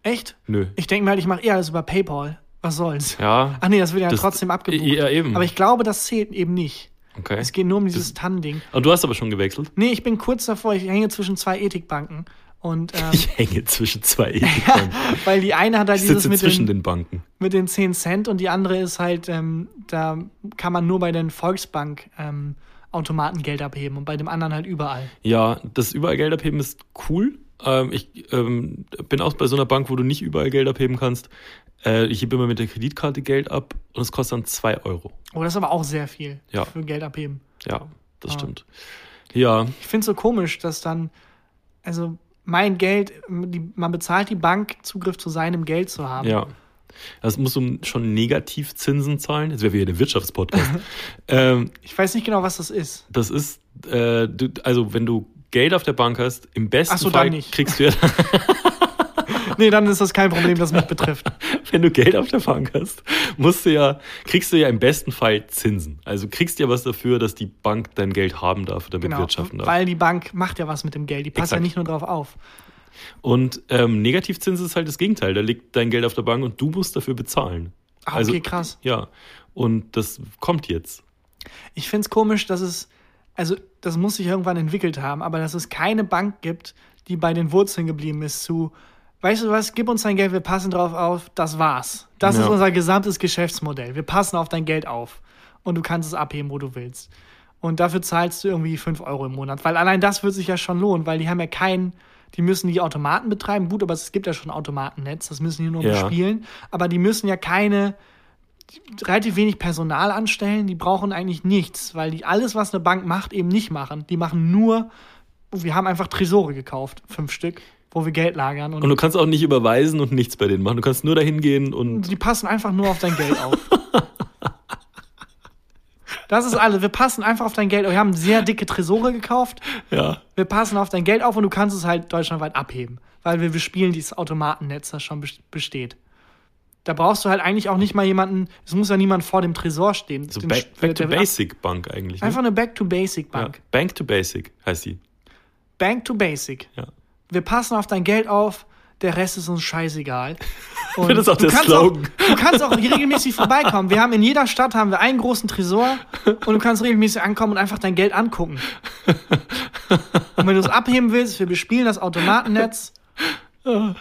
Echt? Nö. Ich denke mir halt, ich mache eher alles über PayPal. Was soll's? Ja. Ach nee, das wird ja Das- trotzdem abgebucht. Ja, eben. Aber ich glaube, das zählt eben nicht. Okay. Es geht nur um dieses TAN-Ding. Und du hast aber schon gewechselt. Nee, ich bin kurz davor, ich hänge zwischen zwei Ethikbanken. Und ähm, Ich hänge zwischen zwei Ethikbanken. weil die eine hat halt Ich dieses sitze mit zwischen den, den Banken. mit den 10 Cent und die andere ist halt, ähm, da kann man nur bei den Volksbank ähm, Automaten Geld abheben und bei dem anderen halt überall. Ja, das überall Geld abheben ist cool. Ähm, ich ähm, bin auch bei so einer Bank, wo du nicht überall Geld abheben kannst. Äh, ich hebe immer mit der Kreditkarte Geld ab und es kostet dann 2 Euro. Oh, das ist aber auch sehr viel Ja. für Geld abheben. Ja, das Ah. stimmt. Ja, Ich finde es so komisch, dass dann, also mein Geld, die, man bezahlt die Bank, Zugriff zu seinem Geld zu haben. ja. Das musst du schon Negativzinsen zahlen. Das wäre wieder der Wirtschaftspodcast. ähm, Ich weiß nicht genau, was das ist. das ist, äh, du, also wenn du Geld auf der Bank hast, im besten so, Fall dann nicht. kriegst du ja, Nee, dann ist das kein Problem, das mich betrifft. wenn du Geld auf der Bank hast, musst du ja, kriegst du ja im besten Fall Zinsen. Also kriegst ja was dafür, dass die Bank dein Geld haben darf, damit Genau. wirtschaften darf. Weil die Bank macht ja was mit dem Geld. Die passt ja Exakt. nicht nur drauf auf. Und ähm, Negativzins ist halt das Gegenteil. Da liegt dein Geld auf der Bank und du musst dafür bezahlen. Ah, Also- okay, krass. Ja. Und das kommt jetzt. Ich finde es komisch, dass es, also das muss sich irgendwann entwickelt haben, aber dass es keine Bank gibt, die bei den Wurzeln geblieben ist zu, weißt du was, gib uns dein Geld, wir passen drauf auf, das war's. Das Ja. ist unser gesamtes Geschäftsmodell. Wir passen auf dein Geld auf und du kannst es abheben, wo du willst. Und dafür zahlst du irgendwie 5 Euro im Monat. Weil allein das wird sich ja schon lohnen, weil die haben ja keinen, die müssen die Automaten betreiben. Gut, aber es gibt ja schon Automatennetz, das müssen die nur Ja. bespielen. Aber die müssen ja keine, relativ wenig Personal anstellen, die brauchen eigentlich nichts, weil die alles, was eine Bank macht, eben nicht machen. Die machen nur, wir haben einfach Tresore gekauft, fünf Stück, wo wir Geld lagern. Und, Und du kannst auch nicht überweisen und nichts bei denen machen. Du kannst nur dahin gehen und die passen einfach nur auf dein Geld auf. Das ist alles. Wir passen einfach auf dein Geld. auf. Wir haben sehr dicke Tresore gekauft. ja. Wir passen auf dein Geld auf und du kannst es halt deutschlandweit abheben. Weil wir, wir spielen dieses Automatennetz, das schon bes- besteht. Da brauchst du halt eigentlich auch nicht mal jemanden, es muss ja niemand vor dem Tresor stehen. So back, back to Basic Bank eigentlich. Ne? Einfach eine Back-to-Basic-Bank. ja. Bank to Basic heißt die. Bank to Basic. Ja. Wir passen auf dein Geld auf, der Rest ist uns scheißegal. Und Das ist auch du der kannst Slogan. Auch, du kannst auch regelmäßig vorbeikommen. Wir haben in jeder Stadt haben wir einen großen Tresor und du kannst regelmäßig ankommen und einfach dein Geld angucken. Und wenn du es abheben willst, wir bespielen das Automatennetz. Ja.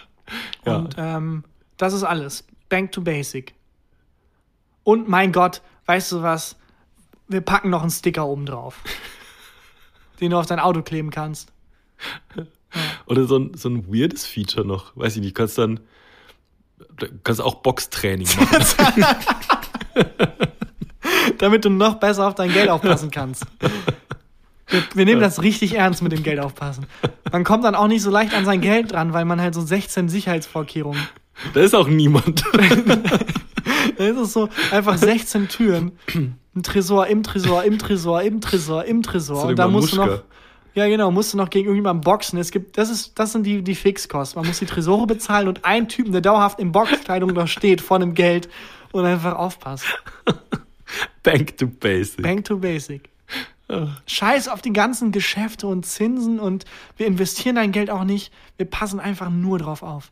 Und ähm, das ist alles. Bank to Basic. Und mein Gott, weißt du was? Wir packen noch einen Sticker oben drauf, den du auf dein Auto kleben kannst. Oder so ein, so ein weirdes Feature noch. Weiß ich nicht, kannst dann du kannst auch Boxtraining machen. damit du noch besser auf dein Geld aufpassen kannst. Wir, wir nehmen das richtig ernst mit dem Geld aufpassen. Man kommt dann auch nicht so leicht an sein Geld dran, weil man halt so 16 Sicherheitsvorkehrungen. da ist auch niemand. Da ist es so einfach 16 Türen. Ein Tresor im Tresor, im Tresor, im Tresor, im Tresor. So Und da musst du noch. Ja, genau, musst du noch gegen irgendjemanden boxen. Es gibt, das ist, das sind die, die Fixkosten. Man muss die Tresore bezahlen und einen Typen, der dauerhaft in Boxkleidung da steht, vor dem Geld und einfach aufpasst. Bank to Basic. Bank to Basic. Scheiß auf die ganzen Geschäfte und Zinsen und wir investieren dein Geld auch nicht. Wir passen einfach nur drauf auf.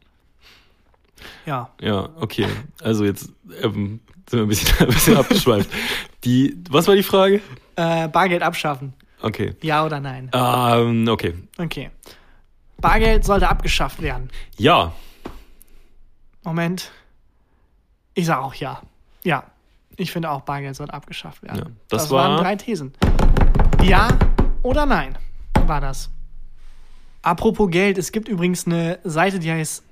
Ja. Ja, okay. Also jetzt ähm, sind wir ein bisschen, ein bisschen abgeschweift. Die, was war die Frage? Äh, Bargeld abschaffen. Okay. Ja oder nein? Ähm, okay. Okay. Bargeld sollte abgeschafft werden. Ja. Moment. Ich sage auch ja. Ja. Ich finde auch, Bargeld sollte abgeschafft werden. Ja, das waren war- drei Thesen. Ja oder nein war das. Apropos Geld, es gibt übrigens eine Seite, die heißt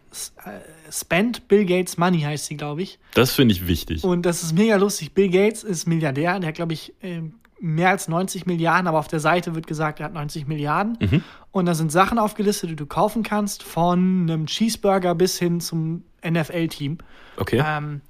äh, Spend Bill Gates Money, heißt sie, glaube ich. Das finde ich wichtig. Und das ist mega lustig. Bill Gates ist Milliardär, der hat, glaube ich, ähm, mehr als 90 Milliarden, aber auf der Seite wird gesagt, er hat 90 Milliarden. Mhm. Und da sind Sachen aufgelistet, die du kaufen kannst, von einem Cheeseburger bis hin zum NFL-Team. Okay. Ähm,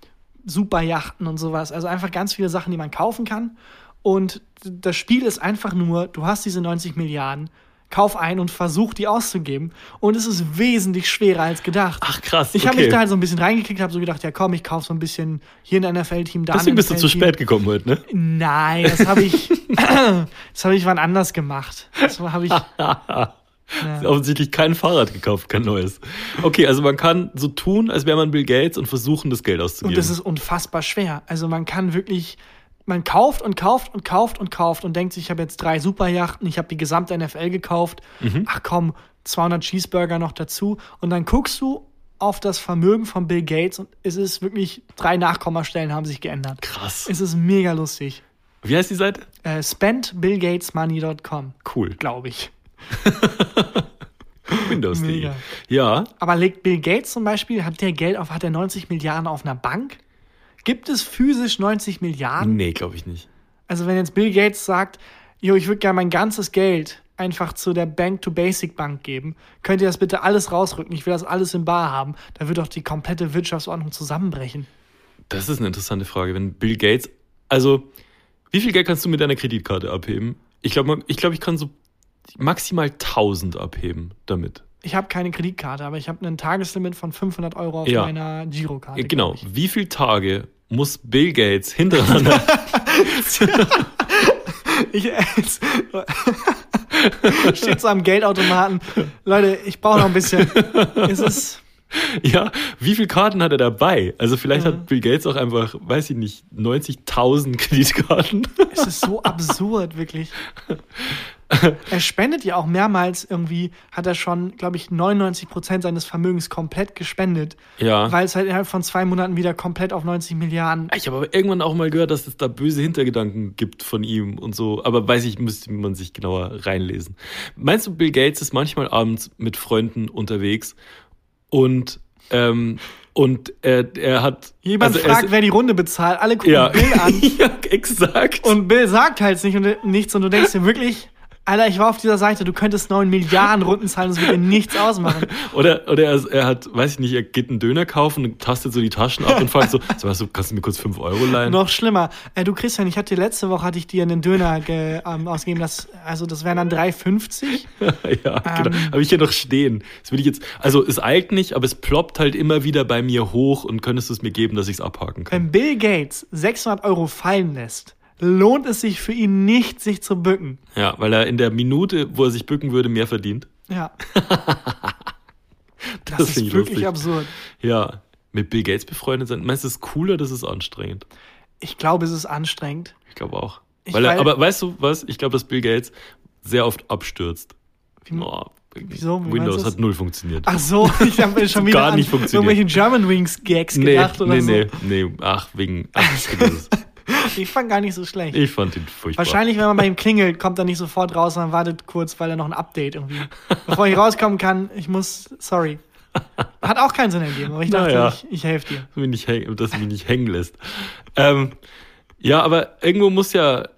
Superjachten und sowas. Also einfach ganz viele Sachen, die man kaufen kann. Und das Spiel ist einfach nur, du hast diese 90 Milliarden, kauf ein und versuch die auszugeben. Und es ist wesentlich schwerer als gedacht. Ach krass. Ich habe okay. mich da halt so ein bisschen reingeklickt, habe so gedacht, ja komm, ich kauf so ein bisschen hier ein NFL-Team, da Deswegen bist du zu spät gekommen heute, ne? Nein, das habe ich, das habe ich wann anders gemacht. Das habe ich, Offensichtlich kein Fahrrad gekauft, kein neues. Okay, also man kann so tun, als wäre man Bill Gates und versuchen, das Geld auszugeben. und das ist unfassbar schwer. Also man kann wirklich, man kauft und kauft und kauft und kauft und denkt sich, ich habe jetzt drei Superjachten, ich habe die gesamte NFL gekauft. Mhm. Ach komm, 200 Cheeseburger noch dazu. Und dann guckst du auf das Vermögen von Bill Gates und es ist wirklich, drei Nachkommastellen haben sich geändert. krass. Es ist mega lustig. Wie heißt die Seite? Äh, spendbillgatesmoney.com, Cool. glaube ich. Windows.de. Mega. Ja, Aber legt Bill Gates zum Beispiel, hat der Geld auf, hat er 90 Milliarden auf einer Bank? Gibt es physisch 90 Milliarden? nee, glaube ich nicht. Also wenn jetzt Bill Gates sagt, jo, ich würde gerne mein ganzes Geld einfach zu der Bank-to-Basic-Bank geben, könnt ihr das bitte alles rausrücken, ich will das alles in Bar haben, da wird doch die komplette Wirtschaftsordnung zusammenbrechen. Das ist eine interessante Frage. Wenn Bill Gates, also wie viel Geld kannst du mit deiner Kreditkarte abheben? Ich glaube, ich, glaub, ich kann so maximal 1000 abheben damit. Ich habe keine Kreditkarte, aber ich habe ein Tageslimit von 500 Euro auf Ja. meiner Girokarte. genau. Wie viele Tage muss Bill Gates hintereinander Ich, es, steht so am Geldautomaten. Leute, ich brauche noch ein bisschen. Es ist, Ja, wie viele Karten hat er dabei? Also vielleicht hat Bill Gates auch einfach, weiß ich nicht, 90.000 Kreditkarten. es ist so absurd, wirklich. er spendet ja auch mehrmals irgendwie, hat er schon, glaube ich, 99 Prozent seines Vermögens komplett gespendet. Ja. Weil es halt innerhalb von zwei Monaten wieder komplett auf 90 Milliarden. Ich habe aber irgendwann auch mal gehört, dass es da böse Hintergedanken gibt von ihm und so. Aber weiß ich, müsste man sich genauer reinlesen. Meinst du, Bill Gates ist manchmal abends mit Freunden unterwegs und ähm, und er, er hat. Jemand also er fragt, ist- wer die Runde bezahlt. Alle gucken ja, Bill an. ja, exakt. Und Bill sagt halt nicht und nichts und du denkst dir wirklich, Alter, ich war auf dieser Seite, du könntest 9 Milliarden Runden zahlen, das würde dir nichts ausmachen. Oder, oder er, er hat, weiß ich nicht, er geht einen Döner kaufen und tastet so die Taschen ab und fragt so, so weißt du, kannst du mir kurz 5 Euro leihen? Noch schlimmer. Äh, du Christian, ich hatte letzte Woche hatte ich dir einen Döner ge, ähm, ausgegeben, das, also das wären dann 3,50. ja, genau. Ähm. Habe ich hier noch stehen. Das will ich jetzt, also es eilt nicht, aber es ploppt halt immer wieder bei mir hoch und könntest du es mir geben, dass ich es abhaken kann. Wenn Bill Gates 600 Euro fallen lässt, lohnt es sich für ihn nicht, sich zu bücken. Ja, weil er in der Minute, wo er sich bücken würde, mehr verdient. Ja. Das, Das ist ich wirklich lustig. absurd. Ja, mit Bill Gates befreundet sein. Meinst du, es ist cooler, oder das ist anstrengend? Ich glaube, es ist anstrengend. Ich glaube auch. Ich weil er, aber weißt du was? Ich glaube, dass Bill Gates sehr oft abstürzt. Oh, Wieso? Wie Windows hat null funktioniert. Ach so, ich habe schon wieder Gar an nicht funktioniert. irgendwelche German Wings Gags nee, gedacht oder nee, so. nee, nee. Ach, wegen. Ach. Ich fand gar nicht so schlecht. ich fand ihn furchtbar. Wahrscheinlich, wenn man bei ihm klingelt, kommt er nicht sofort raus, sondern wartet kurz, weil er noch ein Update irgendwie. Bevor ich rauskommen kann, ich muss, sorry. Hat auch keinen Sinn ergeben, aber ich dachte, Naja. ich, ich helfe dir. dass mich nicht, häng- dass mich nicht hängen lässt. Ähm, ja, aber irgendwo muss ja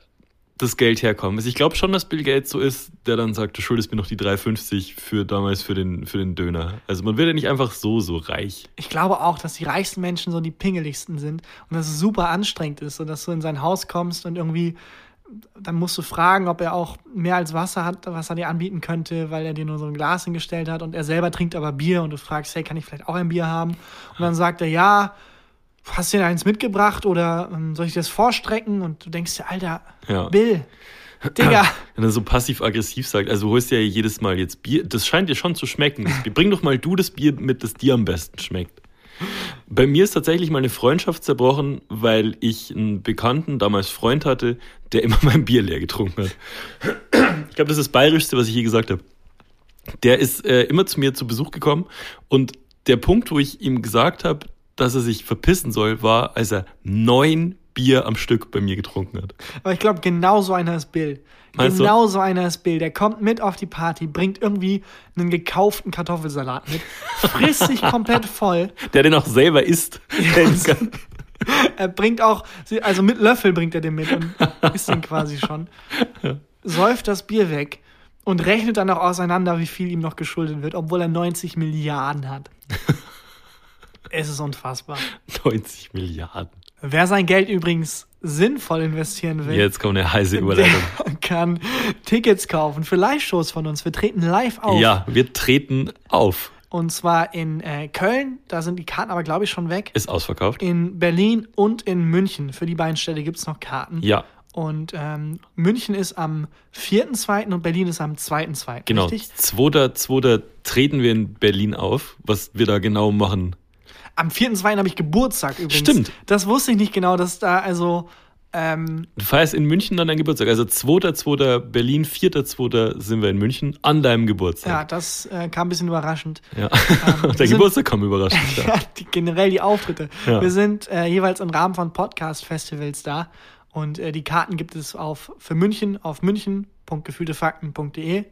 das Geld herkommen. Also ich glaube schon, dass Bill Gates so ist, der dann sagt, du schuldest mir noch die 3,50 für damals für den, für den Döner. Also man wird ja nicht einfach so, so reich. Ich glaube auch, dass die reichsten Menschen so die pingeligsten sind und dass es super anstrengend ist und dass du in sein Haus kommst und irgendwie, dann musst du fragen, ob er auch mehr als Wasser hat, was er dir anbieten könnte, weil er dir nur so ein Glas hingestellt hat und er selber trinkt aber Bier und du fragst, hey, kann ich vielleicht auch ein Bier haben? Und dann sagt er, ja, hast du dir eins mitgebracht oder ähm, soll ich dir das vorstrecken? Und du denkst dir, Alter, Ja. Bill, Digga. Wenn er so passiv-aggressiv sagt, also du holst ja jedes Mal jetzt Bier, das scheint dir schon zu schmecken. Bring doch mal du das Bier mit, das dir am besten schmeckt. Bei mir ist tatsächlich mal eine Freundschaft zerbrochen, weil ich einen Bekannten, damals Freund hatte, der immer mein Bier leer getrunken hat. Ich glaube, das ist das Bayerischste, was ich je gesagt habe. Der ist äh, immer zu mir zu Besuch gekommen und der Punkt, wo ich ihm gesagt habe, dass er sich verpissen soll, war, als er neun Bier am Stück bei mir getrunken hat. Aber ich glaube, genau so einer ist Bill. Meinst du? genau so einer ist Bill. Der kommt mit auf die Party, bringt irgendwie einen gekauften Kartoffelsalat mit, frisst sich komplett voll. Der den auch selber isst. Er bringt auch, also mit Löffel bringt er den mit und isst ihn quasi schon. Säuft das Bier weg und rechnet dann auch auseinander, wie viel ihm noch geschuldet wird, obwohl er 90 Milliarden hat. es ist unfassbar. 90 Milliarden. Wer sein Geld übrigens sinnvoll investieren will, Jetzt kommt eine heiße Überleitung. kann Tickets kaufen für Live-Shows von uns. Wir treten live auf. Ja, wir treten auf. Und zwar in äh, Köln, da sind die Karten aber, glaube ich, schon weg. Ist ausverkauft. In Berlin und in München. Für die beiden Städte gibt es noch Karten. Ja, Und ähm, München ist am 4.2. und Berlin ist am 2.2. genau. Richtig? Zweiter, zweiter treten wir in Berlin auf. Was wir da genau machen. Am 4.2. habe ich Geburtstag übrigens. Stimmt. Das wusste ich nicht genau, dass da also. Ähm, Du feierst in München dann deinen Geburtstag. Also zweiter, zweiter Berlin, vierter, zweiter sind wir in München an deinem ja, Geburtstag. das äh, kam ein bisschen überraschend. Ja. wir Der Geburtstag kam überraschend. Ja. Ja, die, generell die Auftritte. Ja. Wir sind äh, jeweils im Rahmen von Podcast-Festivals da. Und äh, die Karten gibt es auf für München auf münchen.gefühltefakten.de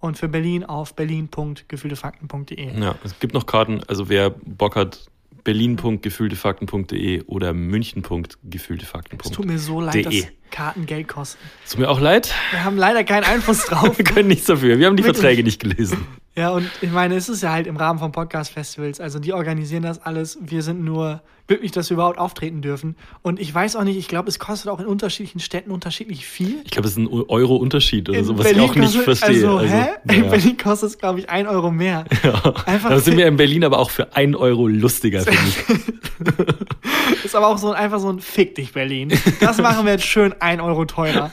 und für Berlin auf berlin.gefühltefakten.de. ja, es gibt noch Karten. Also wer Bock hat, berlin.gefühltefakten.de oder münchen.gefühltefakten.de. Es tut mir so leid, De. dass Karten Geld kosten. Tut mir auch leid. Wir haben leider keinen Einfluss drauf. Wir können nichts dafür. Wir haben die Wirklich. Verträge nicht gelesen. Ja, und ich meine, es ist ja halt im Rahmen von Podcast-Festivals. Also die organisieren das alles. Wir sind nur glücklich, dass wir überhaupt auftreten dürfen. Und ich weiß auch nicht, ich glaube, es kostet auch in unterschiedlichen Städten unterschiedlich viel. Ich glaube, es ist ein Euro-Unterschied oder In so, was ich auch nicht kostet- verstehe. Also, hä? In naja. Berlin kostet es, glaube ich, ein Euro mehr. Einfach Da sind wir in Berlin aber auch für ein Euro lustiger, finde ich. ist aber auch so ein, einfach so ein Fick dich, Berlin. Das machen wir jetzt schön ein Euro teurer.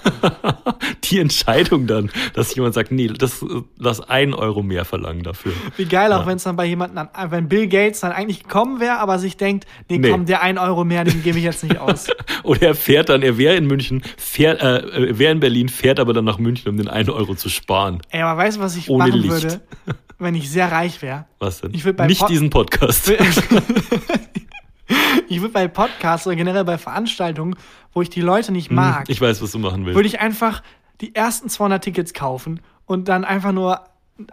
Die Entscheidung dann, dass jemand sagt, nee, das, lass ein Euro mehr verlangen dafür. Wie geil auch, Ja. wenn es dann bei jemandem, an- wenn Bill Gates dann eigentlich gekommen wäre, aber sich denkt, nee, Nee. Komm, der ein Euro mehr, den gebe ich jetzt nicht aus. Oder er fährt dann, er wäre in München, fährt, äh, er wäre in Berlin, fährt aber dann nach München, um den einen Euro zu sparen. Ey, aber weißt du, was ich Ohne machen Licht. würde, wenn ich sehr reich wäre? Was denn? Ich bei Nicht Pod- diesen Podcast. Ich würde bei Podcasts oder generell bei Veranstaltungen, wo ich die Leute nicht mag, Ich weiß, was du machen willst. würde ich einfach die ersten 200 Tickets kaufen und dann einfach nur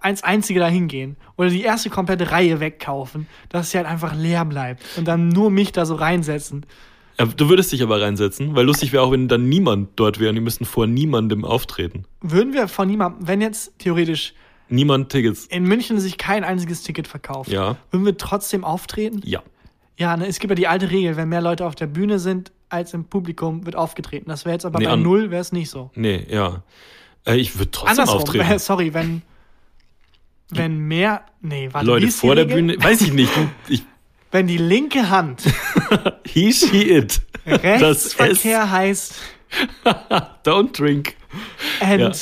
als einzige dahin gehen oder die erste komplette Reihe wegkaufen, dass sie halt einfach leer bleibt und dann nur mich da so reinsetzen. Ja, Du würdest dich aber reinsetzen, weil lustig wäre auch, wenn dann niemand dort wäre und die müssten vor niemandem auftreten. Würden wir von niemandem, wenn jetzt theoretisch Niemand Tickets. in München sich kein einziges Ticket verkauft, Ja. würden wir trotzdem auftreten? Ja. Ja, ne, es gibt ja die alte Regel, wenn mehr Leute auf der Bühne sind als im Publikum, wird aufgetreten. Das wäre jetzt aber Nee, bei null wäre es nicht so. Nee, ja. Äh, ich würde trotzdem Andersrum, auftreten. äh, sorry, wenn wenn mehr, nee, warte, Leute vor der? Bühne, weiß ich nicht. Ich, Wenn die linke Hand he, she, it. Das Rechtsverkehr heißt don't drink. and Ja.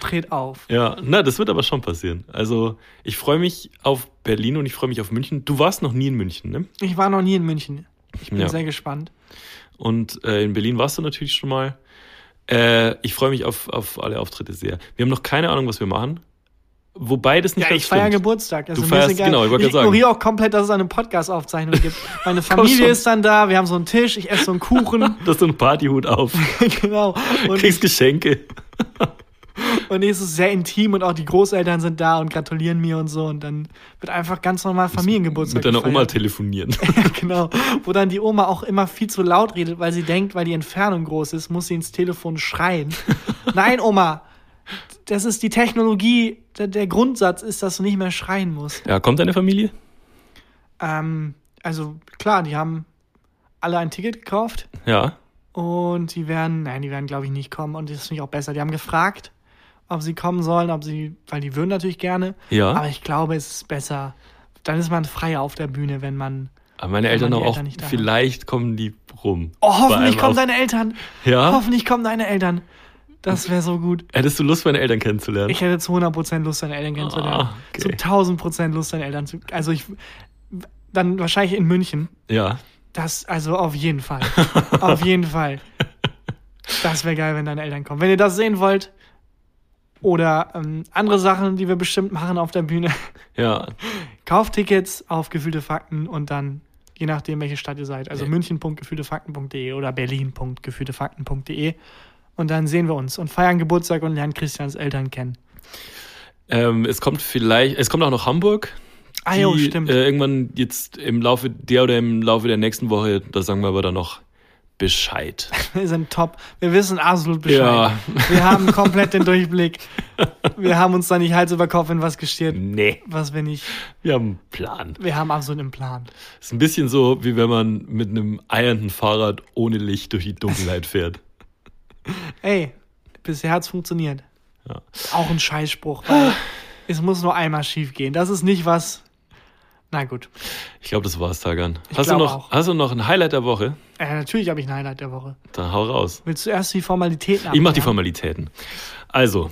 dreht auf. Ja, na, das wird aber schon passieren. Also, ich freue mich auf Berlin und ich freue mich auf München. Du warst noch nie in München, ne? Ich war noch nie in München. Ich bin Ja. sehr gespannt. Und äh, in Berlin warst du natürlich schon mal. Äh, ich freue mich auf, auf alle Auftritte sehr. Wir haben noch keine Ahnung, was wir machen. Wobei das nicht Ja, ich feiere. Geburtstag. Also Du feierst- genau, ich wollte ich gerade sagen. ignoriere auch komplett, dass es eine Podcast-Aufzeichnung gibt. Meine Familie ist dann da, wir haben so einen Tisch, ich esse so einen Kuchen. Du hast so einen Partyhut auf, genau. Und, kriegst Geschenke. und es ist sehr intim und auch die Großeltern sind da und gratulieren mir und so. Und dann wird einfach ganz normal Familiengeburtstag Mit deiner Oma gefeiert. telefonieren. genau. Wo dann die Oma auch immer viel zu laut redet, weil sie denkt, weil die Entfernung groß ist, muss sie ins Telefon schreien. Nein, Oma, das ist die Technologie. Der, der Grundsatz ist, dass du nicht mehr schreien musst. Ja, kommt deine Familie? Ähm, also klar, die haben alle ein Ticket gekauft Ja. und die werden, nein, die werden glaube ich nicht kommen und das finde ich auch besser. Die haben gefragt, ob sie kommen sollen, ob sie, weil die würden natürlich gerne. Ja. Aber ich glaube, es ist besser. Dann ist man freier auf der Bühne, wenn man. Aber meine Eltern auch, Eltern vielleicht kommen die rum. Oh, hoffentlich kommen deine Eltern. Ja? Hoffentlich kommen deine Eltern. Das wäre so gut. Hättest du Lust, meine Eltern kennenzulernen? Ich hätte zu 100% Lust, deine Eltern kennenzulernen. Ah, okay. Zu 1000% Lust, deine Eltern zu. Also ich. Dann wahrscheinlich in München. ja. Das, also auf jeden Fall. auf jeden Fall. Das wäre geil, wenn deine Eltern kommen. Wenn ihr das sehen wollt oder ähm, andere Sachen, die wir bestimmt machen auf der Bühne, Ja. kauft Tickets auf gefühlte Fakten und dann, je nachdem, welche Stadt ihr seid, also münchen.gefühltefakten.de oder berlin.gefühltefakten.de und dann sehen wir uns und feiern Geburtstag und lernen Christians Eltern kennen. Ähm, es kommt vielleicht, es kommt auch noch Hamburg. Ah, jo, stimmt. Äh, irgendwann jetzt im Laufe der oder im Laufe der nächsten Woche, da sagen wir aber dann noch Bescheid. Wir sind top. Wir wissen absolut Bescheid. Ja. Wir haben komplett den Durchblick. Wir haben uns da nicht Hals über Kopf in was gestiert, Nee, was wir nicht. wir haben einen Plan. Wir haben absolut einen Plan. ist ein bisschen so, wie wenn man mit einem eiernden Fahrrad ohne Licht durch die Dunkelheit fährt. Ey, bisher hat's funktioniert. Ja. Auch ein Scheißspruch, weil es muss nur einmal schief gehen. Das ist nicht was. Na gut. Ich glaube, das war's, Tagan. Ich Hast du, noch, auch. hast du noch ein Highlight der Woche? Äh, natürlich habe ich ein Highlight der Woche. Dann hau raus. Willst du erst die Formalitäten Ich mach die abklären? Formalitäten. Also,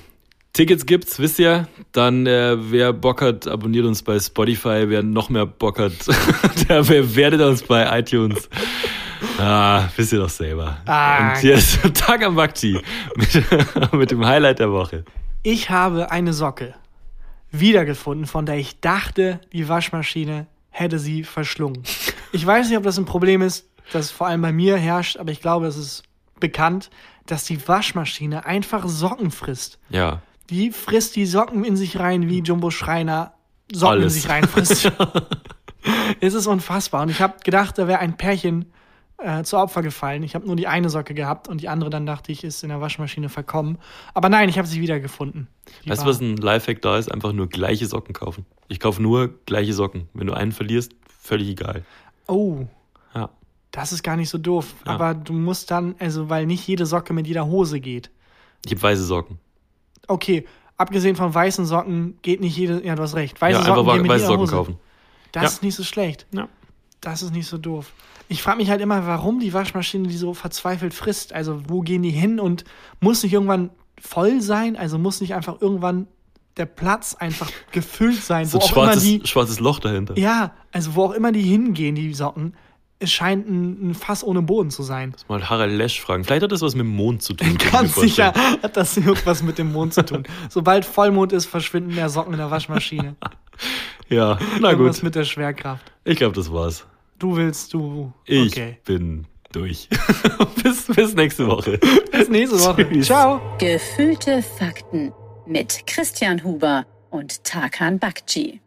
Tickets gibt's, wisst ihr. Dann, äh, wer Bock hat, abonniert uns bei Spotify. Wer noch mehr Bock hat, der bewertet uns bei iTunes. Ah, wisst ihr doch selber. Ah. Und hier ist Tag am Bakti mit, mit dem Highlight der Woche. Ich habe eine Socke wiedergefunden, von der ich dachte, die Waschmaschine hätte sie verschlungen. Ich weiß nicht, ob das ein Problem ist, das vor allem bei mir herrscht, aber ich glaube, es ist bekannt, dass die Waschmaschine einfach Socken frisst. Ja. Die frisst die Socken in sich rein, wie Jumbo Schreiner Socken Alles. in sich reinfrisst. es ist unfassbar. Und ich habe gedacht, da wäre ein Pärchen äh, zu Opfer gefallen. Ich habe nur die eine Socke gehabt und die andere dann dachte ich, ist in der Waschmaschine verkommen. Aber nein, ich habe sie wiedergefunden. Die Weißt du, was ein Lifehack da ist? Einfach nur gleiche Socken kaufen. Ich kaufe nur gleiche Socken. Wenn du einen verlierst, völlig egal. Oh, Ja. das ist gar nicht so doof. Ja. Aber du musst dann, also weil nicht jede Socke mit jeder Hose geht. Ich habe weiße Socken. Okay, abgesehen von weißen Socken geht nicht jede, ja, du hast recht. Weiße ja, Socken einfach gehen mit weiße jeder Socken Hose. kaufen. Das Ja. ist nicht so schlecht. Ja. Das ist nicht so doof. Ich frage mich halt immer, warum die Waschmaschine die so verzweifelt frisst. Also, wo gehen die hin und muss nicht irgendwann voll sein? Also, muss nicht einfach irgendwann der Platz einfach gefüllt sein, So ein schwarzes, die. schwarzes Loch dahinter. Ja, also wo auch immer die hingehen, die Socken. Es scheint ein, ein Fass ohne Boden zu sein. Mal Harald Lesch fragen. Vielleicht hat das was mit dem Mond zu tun. Ganz sicher hat das irgendwas mit dem Mond zu tun. Sobald Vollmond ist, verschwinden mehr Socken in der Waschmaschine. Ja, na Irgendwas gut. mit der Schwerkraft. Ich glaube, das war's. Du willst, du. Ich Okay. bin durch. bis, bis nächste Woche. Bis nächste Woche. Tschüss. Ciao. Gefühlte Fakten mit Christian Huber und Tarkan Bakci.